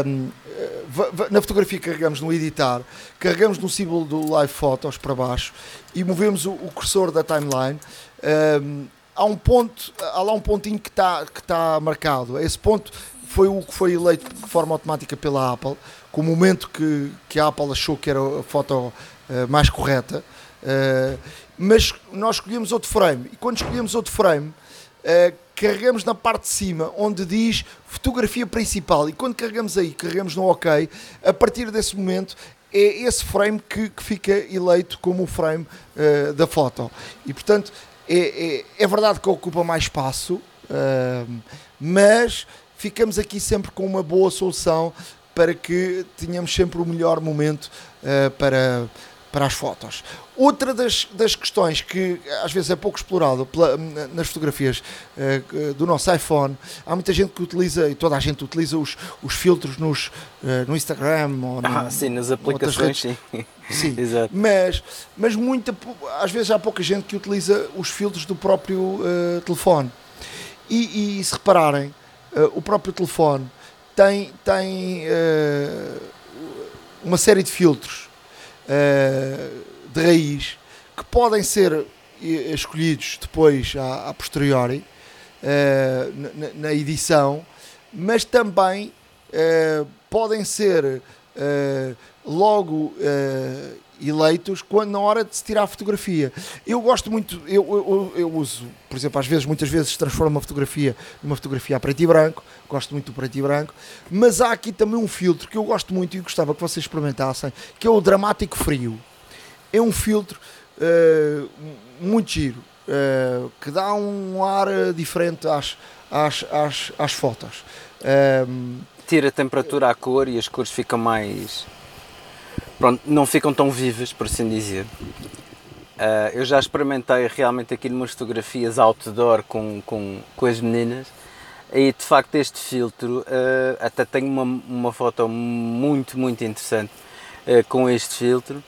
[SPEAKER 2] Um, ehm, na fotografia carregamos no editar, carregamos no símbolo do live photos para baixo e movemos o, o cursor da timeline. Um, ehm, há um ponto, há lá um pontinho que está que tá marcado. Esse ponto foi o que foi eleito de forma automática pela Apple, com o momento que, que a Apple achou que era a foto uh, mais correta. Uh, mas nós escolhemos outro frame e quando escolhemos outro frame uh, carregamos na parte de cima onde diz fotografia principal e quando carregamos aí, carregamos no OK, a partir desse momento é esse frame que, que fica eleito como o frame da foto. E portanto é, é, é, verdade que ocupa mais espaço, uh, mas ficamos aqui sempre com uma boa solução para que tenhamos sempre o melhor momento uh, para, para as fotos. Outra das, das questões que às vezes é pouco explorado pela, nas fotografias uh, do nosso iPhone, há muita gente que utiliza, e toda a gente utiliza os, os filtros nos, uh, no Instagram ou
[SPEAKER 4] no, ah, sim, nas aplicações, sim.
[SPEAKER 2] sim. Exato. Mas, mas muita, às vezes há pouca gente que utiliza os filtros do próprio uh, telefone. E, e, se repararem, o próprio telefone tem, tem uma série de filtros de raiz que podem ser escolhidos depois a, a posteriori uh, na, na, edição, mas também uh, podem ser uh, logo eleitos quando na hora de se tirar a fotografia. Eu gosto muito, eu, eu, eu, uso, por exemplo, às vezes, muitas vezes transformo uma fotografia numa fotografia a preto e branco, gosto muito do preto e branco, mas há aqui também um filtro que eu gosto muito e gostava que vocês experimentassem, que é o dramático frio é um filtro uh, muito giro, uh, que dá um ar diferente às, às, às, às fotos.
[SPEAKER 4] Um, Tira a temperatura à cor e as cores ficam mais. Pronto, não ficam tão vivas, por assim dizer. Uh, eu já experimentei realmente aqui numas fotografias outdoor com, com, com as meninas e de facto este filtro uh, até tenho uma, uma foto muito muito interessante uh, com este filtro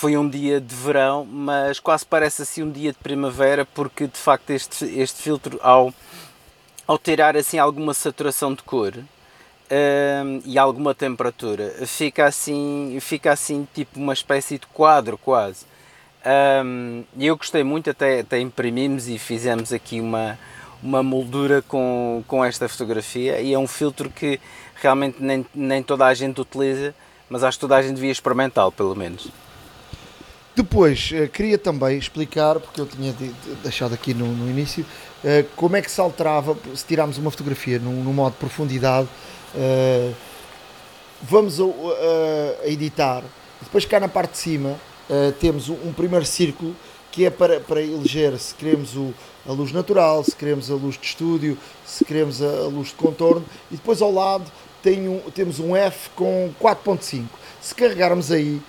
[SPEAKER 4] foi um dia de verão, mas quase parece assim um dia de primavera, porque de facto este, este filtro, ao, ao tirar assim alguma saturação de cor um, e alguma temperatura, fica assim, fica assim tipo uma espécie de quadro quase. Um, eu gostei muito, até, até imprimimos e fizemos aqui uma, uma moldura com, com esta fotografia e é um filtro que realmente nem, nem toda a gente utiliza, mas acho que toda a gente devia experimentá-lo pelo menos.
[SPEAKER 2] Depois, uh, queria também explicar, porque eu tinha de, de, deixado aqui no, no início, uh, como é que se alterava se tirarmos uma fotografia no, modo de profundidade. Uh, vamos a, a, editar. Depois, cá na parte de cima, temos um, primeiro círculo que é para, para eleger se queremos o, a luz natural, se queremos a luz de estúdio, se queremos a, a luz de contorno. E depois, ao lado, tem um, temos um F com 4.5. Se carregarmos aí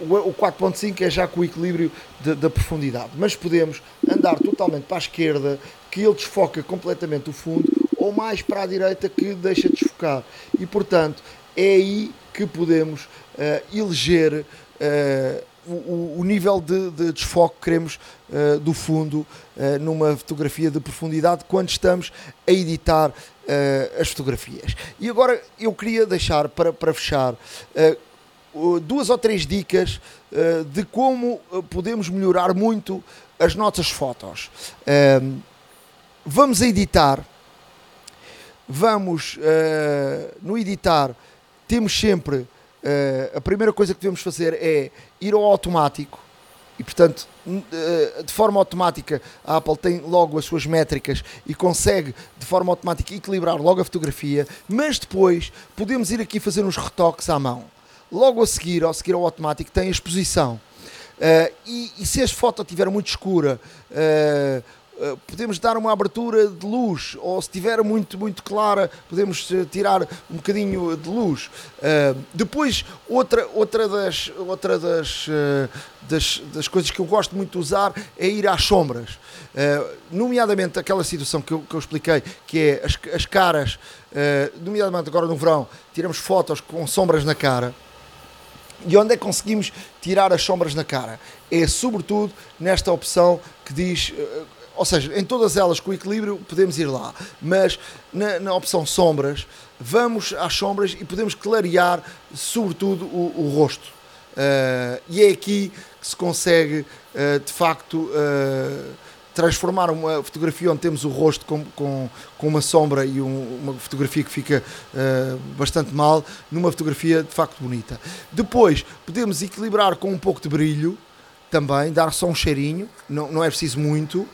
[SPEAKER 2] o 4.5 é já com o equilíbrio da profundidade, mas podemos andar totalmente para a esquerda, que ele desfoca completamente o fundo, ou mais para a direita, que deixa desfocar. E portanto, é aí que podemos uh, eleger uh, o, o, nível de, de, desfoque que queremos uh, do fundo numa fotografia de profundidade quando estamos a editar as fotografias. E agora eu queria deixar para, para fechar duas ou três dicas uh, de como eh, podemos melhorar muito as nossas fotos. Vamos editar, vamos no editar, temos sempre a primeira coisa que devemos fazer é ir ao automático. E portanto, de forma automática, a Apple tem logo as suas métricas e consegue de forma automática equilibrar logo a fotografia, mas depois podemos ir aqui fazer uns retoques à mão. Logo a seguir, ao seguir ao automático, tem a exposição. Uh, e, e, se a foto estiver muito escura, uh, uh, podemos dar uma abertura de luz, ou se estiver muito, muito clara, podemos tirar um bocadinho de luz. depois, outra, outra, das, outra das, das, das, coisas que eu gosto muito de usar é ir às sombras. nomeadamente aquela situação que eu, que eu expliquei, que é as, as caras, nomeadamente agora no verão, tiramos fotos com sombras na cara e onde é que conseguimos tirar as sombras na cara? É sobretudo nesta opção que diz, eh, ou seja, em todas elas com equilíbrio podemos ir lá, mas na, na opção sombras, vamos às sombras e podemos clarear sobretudo o, o rosto. Uh, e é aqui que se consegue uh, de facto uh, transformar uma fotografia onde temos o rosto com, com, com uma sombra e um, uma fotografia que fica uh, bastante mal, numa fotografia de facto bonita. Depois podemos equilibrar com um pouco de brilho também, dar só um cheirinho, não, não é preciso muito.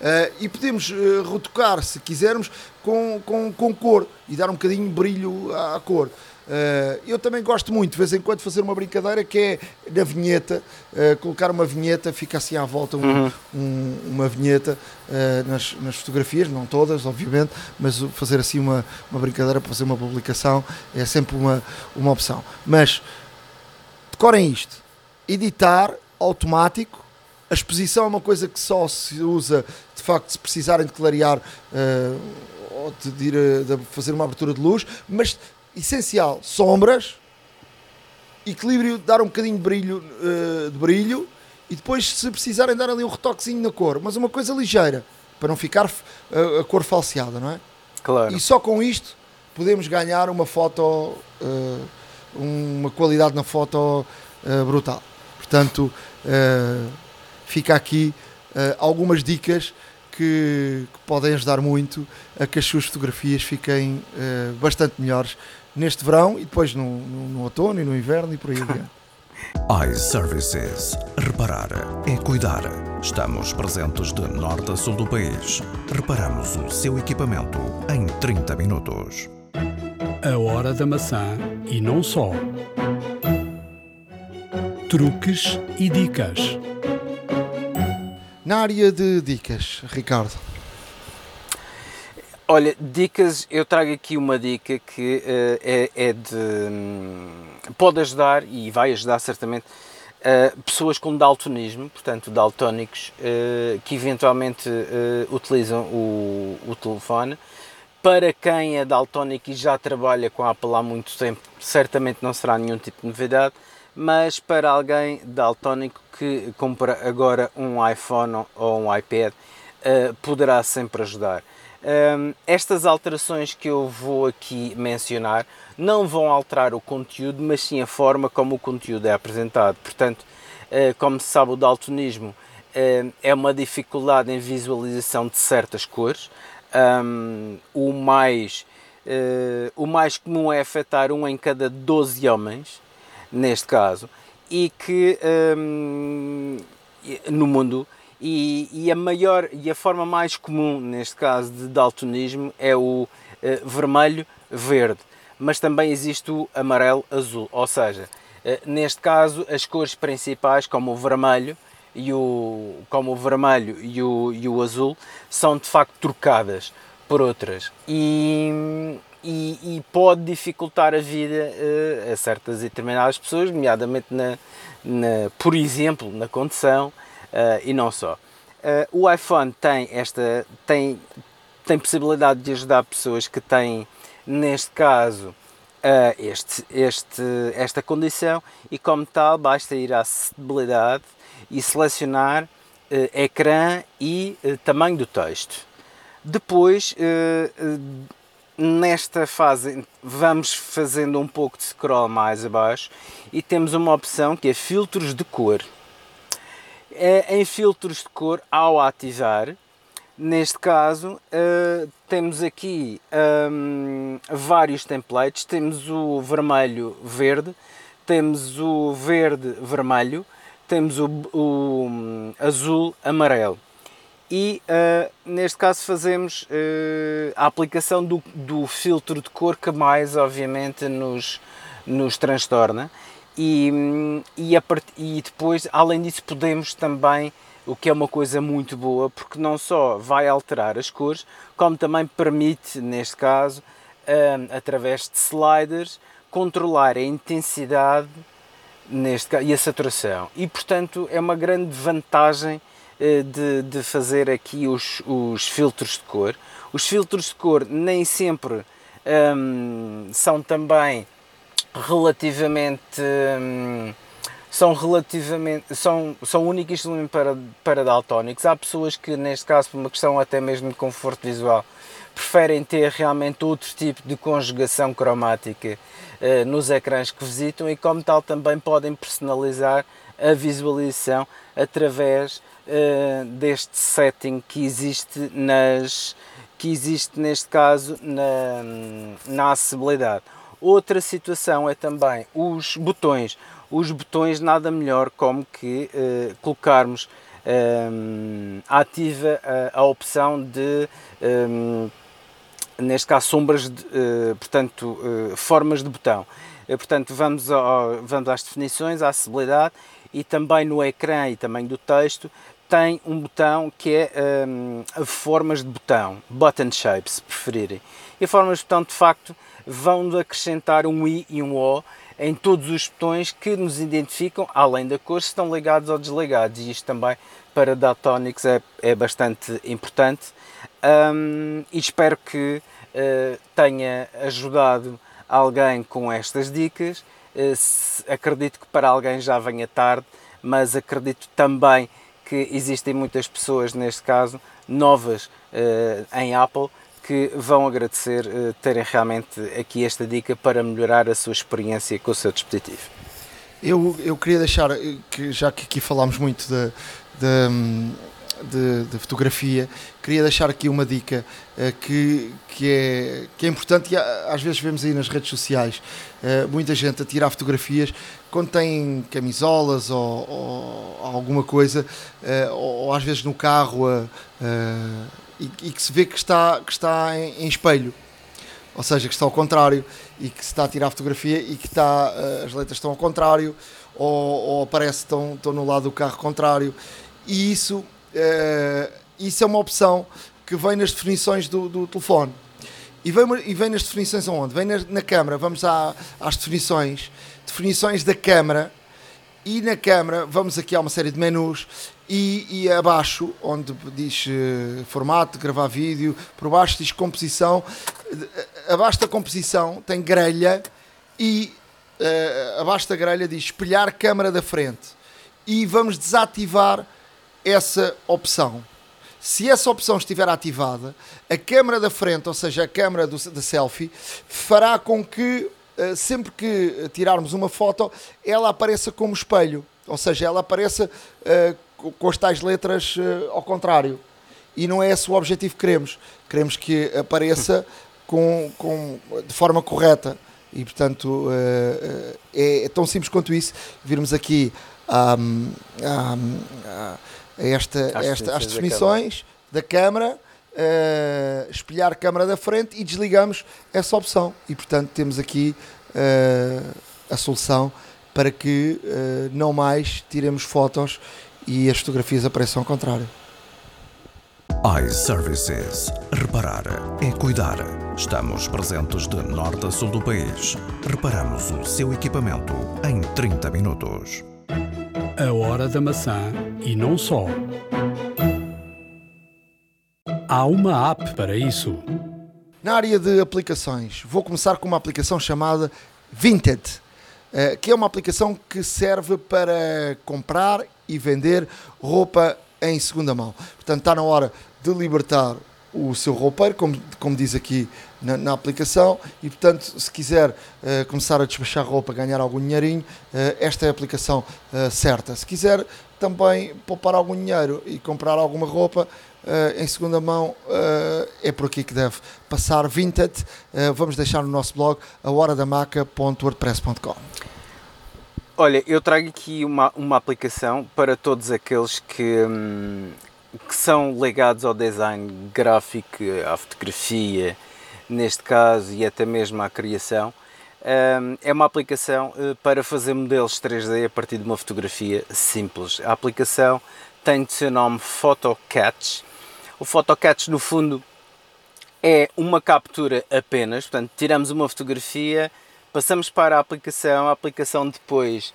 [SPEAKER 2] Uh, e podemos uh, retocar, se quisermos, com, com, com cor e dar um bocadinho de brilho à, à cor. Uh, eu também gosto muito, de vez em quando, fazer uma brincadeira que é na vinheta, uh, colocar uma vinheta, fica assim à volta um, uhum. um, uma vinheta uh, nas, nas, fotografias, não todas, obviamente, mas fazer assim uma, uma brincadeira para fazer uma publicação é sempre uma, uma opção. Mas decorem isto: editar automático. A exposição é uma coisa que só se usa de facto se precisarem de clarear ou de, de, de fazer uma abertura de luz, mas essencial, sombras, equilíbrio, dar um bocadinho de brilho, uh, de brilho e depois, se precisarem, dar ali um retoquezinho na cor, mas uma coisa ligeira, para não ficar uh, a cor falseada, não é?
[SPEAKER 4] Claro.
[SPEAKER 2] E só com isto podemos ganhar uma foto, uh, uma qualidade na foto brutal. Portanto, fica aqui algumas dicas que, que, podem ajudar muito a que as suas fotografias fiquem bastante melhores neste verão e depois no, no, no outono e no inverno e por aí adiante.
[SPEAKER 3] iServices. Reparar é cuidar. Estamos presentes de norte a sul do país. Reparamos o seu equipamento em 30 minutos.
[SPEAKER 1] A hora da maçã e não só. Truques e dicas.
[SPEAKER 2] Na área de dicas, Ricardo.
[SPEAKER 4] Olha, dicas, eu trago aqui uma dica que uh, é, é, de. Um, pode ajudar e vai ajudar certamente uh, pessoas com daltonismo, portanto, daltónicos, uh, que eventualmente utilizam o, o, telefone. Para quem é daltónico e já trabalha com a Apple há muito tempo, certamente não será nenhum tipo de novidade, mas para alguém daltónico que compra agora um iPhone ou um iPad, poderá sempre ajudar. Um, estas alterações que eu vou aqui mencionar não vão alterar o conteúdo, mas sim a forma como o conteúdo é apresentado. Portanto, uh, como se sabe, o daltonismo uh, é uma dificuldade em visualização de certas cores. Um, o, mais, uh, o mais comum é afetar um em cada 12 homens, neste caso, e que um, no mundo e, e, a maior e a forma mais comum neste caso de daltonismo é o uh, vermelho verde, mas também existe o amarelo azul, ou seja, uh, neste caso as cores principais como o vermelho e o como o vermelho e o, e o azul são de facto trocadas por outras. E, e, e pode dificultar a vida uh, a certas e determinadas pessoas, nomeadamente na, na por exemplo na condução Uh, e não só. Uh, o iPhone tem esta tem, tem possibilidade de ajudar pessoas que têm, neste caso, este, este, esta condição e como tal basta ir à acessibilidade e selecionar ecrã e tamanho do texto. Depois, nesta fase, vamos fazendo um pouco de scroll mais abaixo e temos uma opção que é filtros de cor é, em filtros de cor ao ativar. Neste caso, uh, temos aqui um, vários templates. Temos o vermelho verde, temos o verde vermelho, temos o, o um, azul amarelo. E uh, neste caso fazemos uh, a aplicação do, do filtro de cor que mais obviamente nos, nos transtorna e, e, a e depois, além disso, podemos também, o que é uma coisa muito boa, porque não só vai alterar as cores, como também permite, neste caso, um, através de sliders, controlar a intensidade neste caso, e a saturação. E, portanto, é uma grande vantagem uh, de, de fazer aqui os, os filtros de cor. Os filtros de cor nem sempre um, são também relativamente hum, são relativamente são, são únicos para, para daltónicos. Há pessoas que, neste caso, por uma questão até mesmo de conforto visual, preferem ter realmente outro tipo de conjugação cromática uh, nos ecrãs que visitam e, como tal, também podem personalizar a visualização através uh, deste setting que existe nas que existe neste caso na, na acessibilidade Outra situação é também os botões. Os botões nada melhor como que uh, colocarmos um, ativa a, a, opção de, um, neste caso, sombras, de, uh, portanto, uh, formas de botão. Portanto, vamos, ao, vamos às definições, à acessibilidade e também no ecrã e também do texto tem um botão que é um, formas de botão, button shape, se preferirem. E formas de botão, de facto, vão acrescentar um i e um o em todos os botões que nos identificam, além da cor, se estão ligados ou desligados. E isto também para Daltonics é, é bastante importante. Um, e espero que uh, tenha ajudado alguém com estas dicas. Se, acredito que para alguém já venha tarde, mas acredito também que existem muitas pessoas, neste caso, novas uh, em Apple, que vão agradecer uh, terem realmente aqui esta dica para melhorar a sua experiência com o seu dispositivo.
[SPEAKER 2] Eu, eu queria deixar, eh, que já que aqui falámos muito de, de, de, fotografia, queria deixar aqui uma dica uh, que, que, é, que é importante e às vezes vemos aí nas redes sociais uh, muita gente a tirar fotografias quando tem camisolas ou, ou alguma coisa, uh, ou, às vezes no carro e, e, que se vê que está, que está em, em, espelho, ou seja, que está ao contrário e que se está a tirar fotografia e que está, as letras estão ao contrário ou, ou aparece estão, estão no lado do carro contrário. E isso, uh, isso é uma opção que vem nas definições do, do telefone. E vem, e vem nas definições aonde? Vem na, na câmara, vamos à, às definições, definições da câmara e na câmara vamos aqui a uma série de menus e, e abaixo, onde diz uh, formato, gravar vídeo, por baixo diz composição. Uh, abaixo da composição tem grelha e uh, abaixo da grelha diz espelhar câmara da frente. E vamos desativar essa opção. Se essa opção estiver ativada, a câmara da frente, ou seja, a câmara do, da selfie, fará com que sempre que tirarmos uma foto, ela apareça como espelho, ou seja, ela apareça uh, com as tais letras uh, ao contrário. E não é esse o objetivo que queremos. Queremos que apareça com, com, de forma correta. E, portanto, uh, é, é, tão simples quanto isso. Virmos aqui um, um, a esta, as, esta, definições da câmara, uh, espelhar a câmara da frente e desligamos essa opção. E, portanto, temos aqui uh, a solução para que não mais tiremos fotos e as fotografias apareçam ao contrário.
[SPEAKER 3] iServices. Reparar é cuidar. Estamos presentes de norte a sul do país. Reparamos o seu equipamento em 30 minutos.
[SPEAKER 1] A hora da maçã e não só. Há uma app para isso.
[SPEAKER 2] Na área de aplicações, vou começar com uma aplicação chamada Vinted, eh, que é uma aplicação que serve para comprar e vender roupa em segunda mão. Portanto, está na hora de libertar o seu roupeiro, como, como diz aqui na, na aplicação, e portanto, se quiser uh, começar a despachar roupa, ganhar algum dinheirinho, uh, esta é a aplicação uh, certa. Se quiser também poupar algum dinheiro e comprar alguma roupa em segunda mão, é por aqui que deve passar. Vinted, vamos deixar no nosso blog, ahoradamaca.wordpress.com.
[SPEAKER 4] Olha, eu trago aqui uma, uma aplicação para todos aqueles que, hum, que são ligados ao design gráfico, à fotografia, neste caso, e até mesmo à criação. É uma aplicação uh, para fazer modelos 3D a partir de uma fotografia simples. A aplicação tem de seu nome PhotoCatch. O PhotoCatch, no fundo, é uma captura apenas, portanto, tiramos uma fotografia passamos para a aplicação, a aplicação depois eh,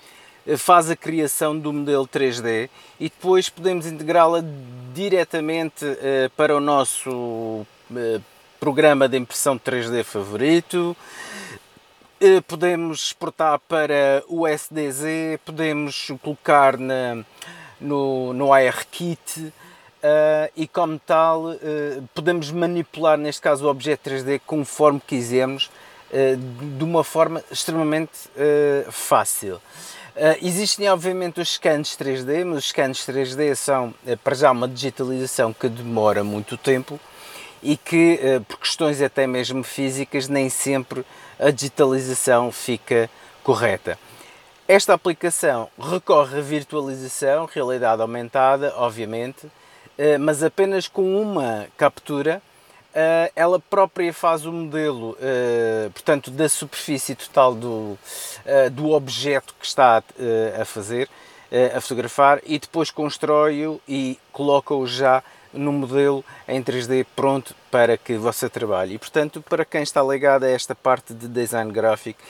[SPEAKER 4] faz a criação do modelo 3D e depois podemos integrá-la diretamente uh, para o nosso uh, programa de impressão 3D favorito. Uh, podemos exportar para o SDZ, podemos colocar na, no, no ARKit e como tal podemos manipular neste caso o objeto 3D conforme quisermos eh, de uma forma extremamente uh, fácil. Uh, existem obviamente os scans 3D, mas os scans 3D são para já uma digitalização que demora muito tempo e que por questões até mesmo físicas nem sempre a digitalização fica correta. Esta aplicação recorre a virtualização, realidade aumentada, obviamente, eh, mas apenas com uma captura ela própria faz o modelo, uh, portanto, da superfície total do, uh, do objeto que está a fazer, a fotografar, e depois constrói-o e coloca-o já no modelo em 3D pronto para que você trabalhe. E, portanto, para quem está ligado a esta parte de design gráfico,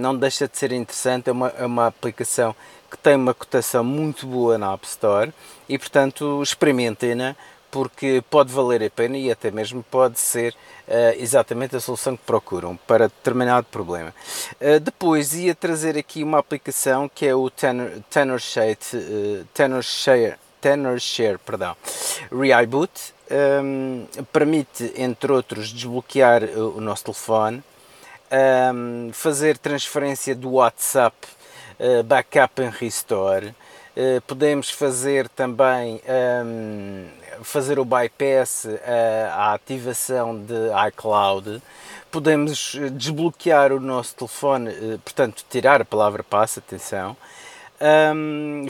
[SPEAKER 4] não deixa de ser interessante, é uma, é uma aplicação que tem uma cotação muito boa na App Store e, portanto, experimentem-na porque pode valer a pena e até mesmo pode ser uh, exatamente a solução que procuram para determinado problema. Uh, depois ia trazer aqui uma aplicação que é o Tenor, Tenor, Share, uh, Tenor Share, Tenor Share perdão, Reboot. Um, ehm, permite, entre outros, desbloquear o nosso telefone, um, ehm, fazer transferência do WhatsApp, backup and restore, podemos fazer também um, ehm, fazer o bypass à ativação de iCloud, podemos eh, desbloquear o nosso telefone, eh, portanto, tirar a palavra passe, atenção,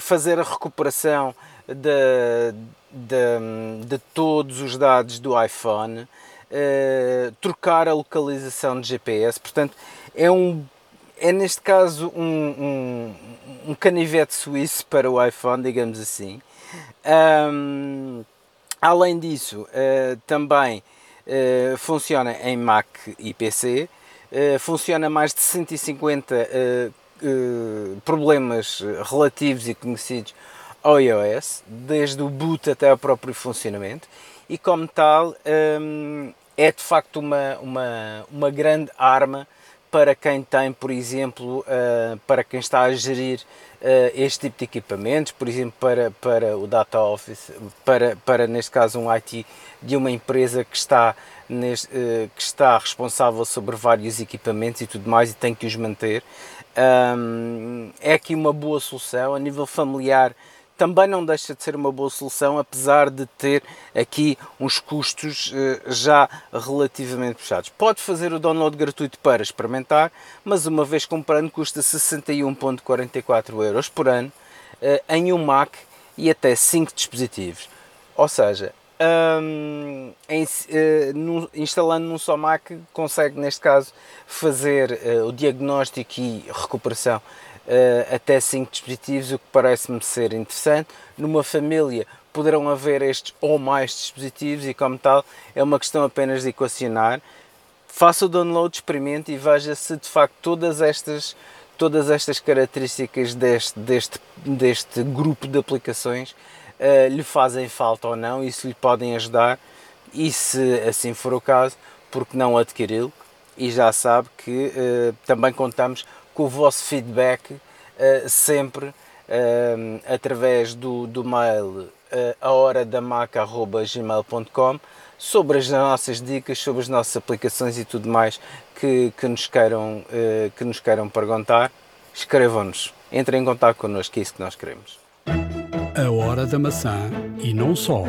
[SPEAKER 4] fazer a recuperação de, de, de todos os dados do iPhone, eh, trocar a localização de GPS, portanto, é um é neste caso um, um, um canivete suíço para o iPhone, digamos assim. Um, Além disso, uh, também uh, funciona em Mac e PC, uh, eh, funciona mais de 150 problemas relativos e conhecidos ao iOS, desde o boot até ao próprio funcionamento, e como tal é de facto uma, uma, uma grande arma para quem tem, por exemplo, uh, para quem está a gerir uh, este tipo de equipamentos, por exemplo, para, para o Data Office, para, para neste caso um IT de uma empresa que está, neste, uh, que está responsável sobre vários equipamentos e tudo mais e tem que os manter. É aqui uma boa solução a nível familiar também não deixa de ser uma boa solução, apesar de ter aqui uns custos eh, já relativamente puxados. Pode fazer o download gratuito para experimentar, mas uma vez comprando custa 61,44 euros por ano eh, em um Mac e até 5 dispositivos. Ou seja, um, em, uh, instalando num só Mac consegue neste caso fazer uh, o diagnóstico e recuperação uh, até 5 dispositivos, o que parece-me ser interessante. Numa família poderão haver estes ou mais dispositivos e como tal é uma questão apenas de equacionar. Faça o download, experimente e veja se de facto todas estas, todas estas características deste, deste, deste grupo de aplicações uh, lhe fazem falta ou não e se lhe podem ajudar e se assim for o caso, porque não adquiri-lo e já sabe que uh, também contamos com o vosso feedback uh, sempre uh, através do, do mail uh, ahoradamaca.gmail.com sobre as nossas dicas, sobre as nossas aplicações e tudo mais que, que, nos, queiram, que nos queiram perguntar, escrevam-nos, entrem em contato connosco, é isso que nós queremos.
[SPEAKER 1] A Hora da Maçã e não só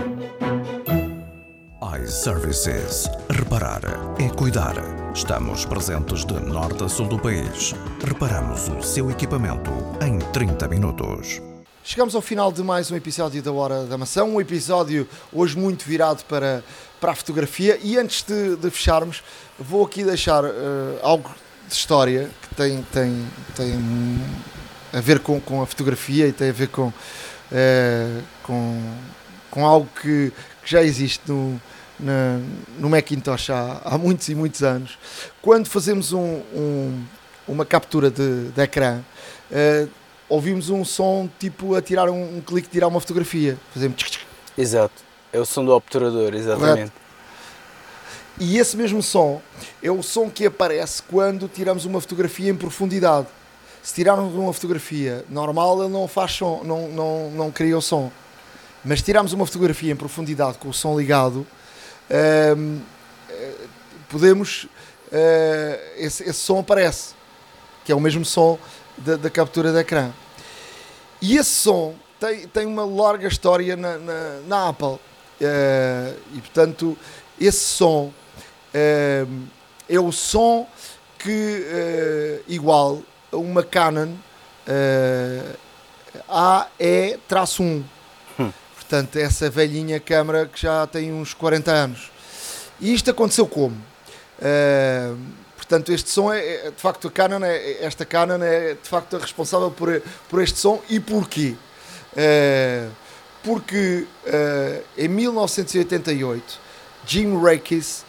[SPEAKER 3] iServices. Reparar é cuidar. Estamos presentes de norte a sul do país. Reparamos o seu equipamento em 30 minutos.
[SPEAKER 2] Chegamos ao final de mais um episódio da Hora da Maçã, um episódio hoje muito virado para, para a fotografia. E antes de, de fecharmos, vou aqui deixar uh, algo de história que tem, tem, tem a ver com, com a fotografia e tem a ver com, uh, com, com algo que, que já existe no, na, no Macintosh há, há, muitos e muitos anos, quando fazemos um, um, uma captura de, de ecrã, uh, ouvimos um som tipo a tirar um, um clique, tirar uma fotografia. Fazemos.
[SPEAKER 4] Exato, é o som do obturador, exatamente. Correto.
[SPEAKER 2] E esse mesmo som é o som que aparece quando tiramos uma fotografia em profundidade. Se tirarmos uma fotografia normal, ele não faz som, não, não, não cria o som. Mas se tirarmos uma fotografia em profundidade com o som ligado, uh, podemos. Uh, esse, esse, som aparece, que é o mesmo som da, da captura de ecrã. E esse som tem, tem uma larga história na, na, na Apple. Uh, e portanto, esse som é o som que, igual a uma Canon, uh, AE-1. Portanto, essa velhinha câmara que já tem uns 40 anos. E isto aconteceu como? Uh, portanto, este som é, é, de facto, a Canon é, esta Canon é de facto responsável por, por este som e porquê? Uh, porque uh, em 1988 Jim Rakes,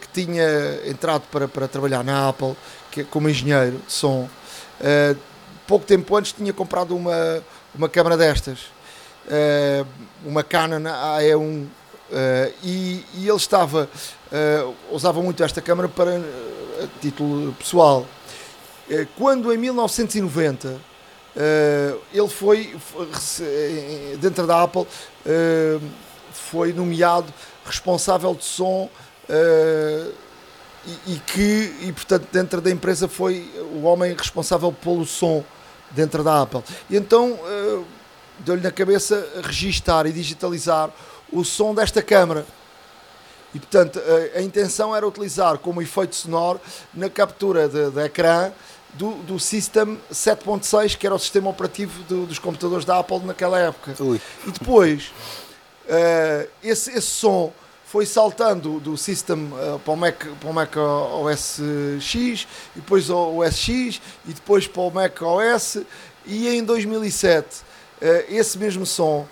[SPEAKER 2] que tinha entrado para, para trabalhar na Apple que, é como engenheiro de som, pouco tempo antes tinha comprado uma, uma câmara destas, uma Canon AE1, e, e, ele estava, usava muito esta câmara para título pessoal. quando em 1990 Uh, ele foi, dentro da Apple, uh, foi nomeado responsável de som uh, e, e, que, e portanto, dentro da empresa foi o homem responsável pelo som dentro da Apple. E então deu-lhe na cabeça registar e digitalizar o som desta câmara. E portanto, a, a intenção era utilizar como efeito sonoro na captura de, de ecrã do, do System 7.6, que era o sistema operativo do, dos computadores da Apple naquela época. Ui. E depois, uh, esse, esse som foi saltando do System uh, para, o Mac, para o Mac OS X, e depois o OS X, e depois para o Mac OS, e em 2007 uh, eh, esse mesmo som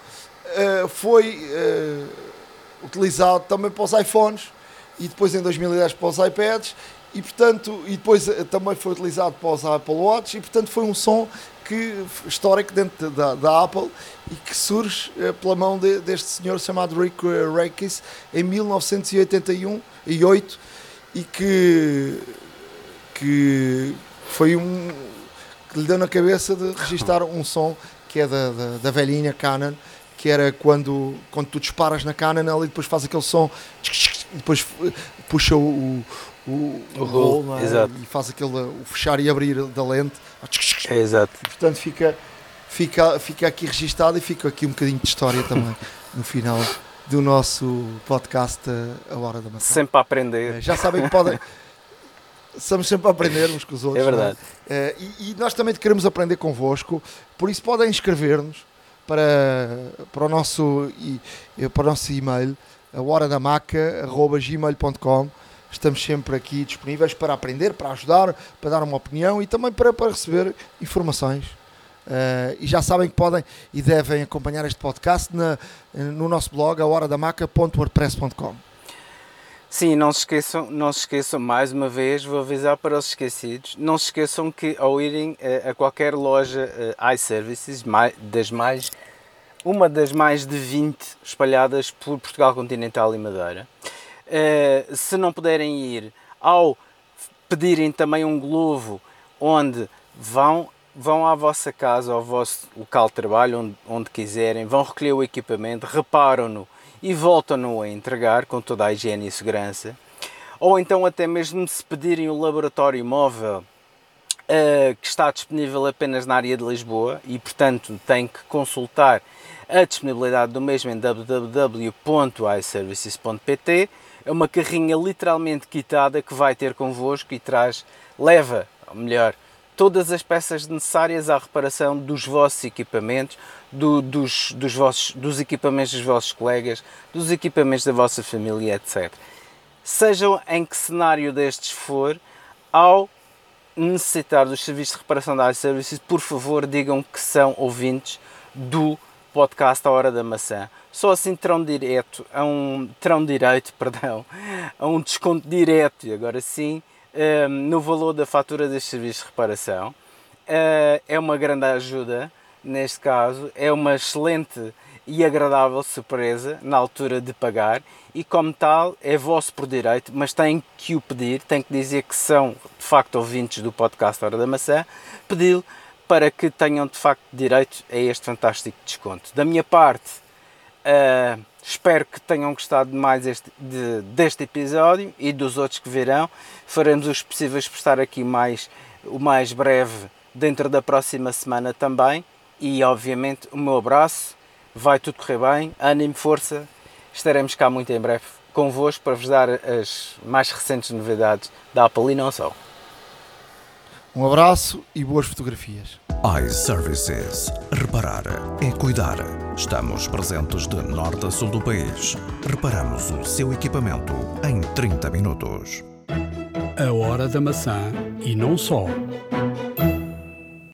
[SPEAKER 2] foi utilizado também para os iPhones, e depois em 2010 para os iPads, e portanto, e depois eh, também foi utilizado para os Apple Watch e portanto foi um som que, histórico dentro da, da Apple e que surge eh, pela mão de, deste senhor chamado Rick eh, Rakes em 1981 e 8 e que, que foi um que lhe deu na cabeça de registar um som que é da, da, da velhinha Canon que era quando, quando tu disparas na Canon ela depois faz aquele som e depois puxa o, o, o, rolo é? e faz aquele o fechar e abrir da lente.
[SPEAKER 4] É, exato.
[SPEAKER 2] Portanto, fica, fica, fica aqui registado e fica aqui um bocadinho de história também no final do nosso podcast A Hora da Maçã.
[SPEAKER 4] Sempre a aprender.
[SPEAKER 2] Já sabem que podem. Estamos sempre a aprender uns com os outros.
[SPEAKER 4] É verdade.
[SPEAKER 2] É? E, e, nós também queremos aprender convosco, por isso podem inscrever-nos para, para, o nosso, para o nosso e-mail, a horadamaca.gmail.com estamos sempre aqui disponíveis para aprender, para ajudar, para dar uma opinião e também para, para receber informações. Uh, e já sabem que podem e devem acompanhar este podcast na, no nosso blog, a horadamaca.wordpress.com.
[SPEAKER 4] Sim, não se esqueçam, não se esqueçam mais uma vez, vou avisar para os esquecidos, não se esqueçam que ao irem a, a qualquer loja uh, iServices, das mais, uma das mais de 20 espalhadas por Portugal continental e Madeira, Uh, se não puderem ir, ao pedirem também um globo onde vão, vão à vossa casa, ao vosso local de trabalho, onde, onde quiserem, vão recolher o equipamento, reparam-no e voltam-no a entregar com toda a higiene e segurança. Ou então até mesmo se pedirem o laboratório móvel uh, que está disponível apenas na área de Lisboa e portanto tem que consultar a disponibilidade do mesmo em www.iservices.pt é uma carrinha literalmente quitada que vai ter convosco e traz, leva, ou melhor, todas as peças necessárias à reparação dos vossos equipamentos, do, dos, dos, vossos, dos equipamentos dos vossos colegas, dos equipamentos da vossa família, etc. Sejam em que cenário destes for, ao necessitar dos serviços de reparação da iServices, por favor digam que são ouvintes do podcast A Hora da Maçã só assim terão direto a um terão direito, perdão, a um desconto direto, e agora sim, ehm, no valor da fatura dos serviços de reparação. Eh, é uma grande ajuda neste caso, é uma excelente e agradável surpresa na altura de pagar e como tal é vosso por direito, mas têm que o pedir, têm que dizer que são de facto ouvintes do podcast Hora da Maçã, pedi-lo para que tenham de facto direito a este fantástico desconto. Da minha parte, Uh, espero que tenham gostado mais este, de, deste episódio e dos outros que virão. Faremos os possíveis por estar aqui mais, o mais breve dentro da próxima semana também. E obviamente o meu abraço, vai tudo correr bem, ânimo, força. Estaremos cá muito em breve convosco para vos dar as mais recentes novidades da Apple e não só.
[SPEAKER 2] Um abraço e boas fotografias.
[SPEAKER 3] iServices. Reparar é cuidar. Estamos presentes de norte a sul do país. Reparamos o seu equipamento em 30 minutos.
[SPEAKER 1] A hora da maçã e não só.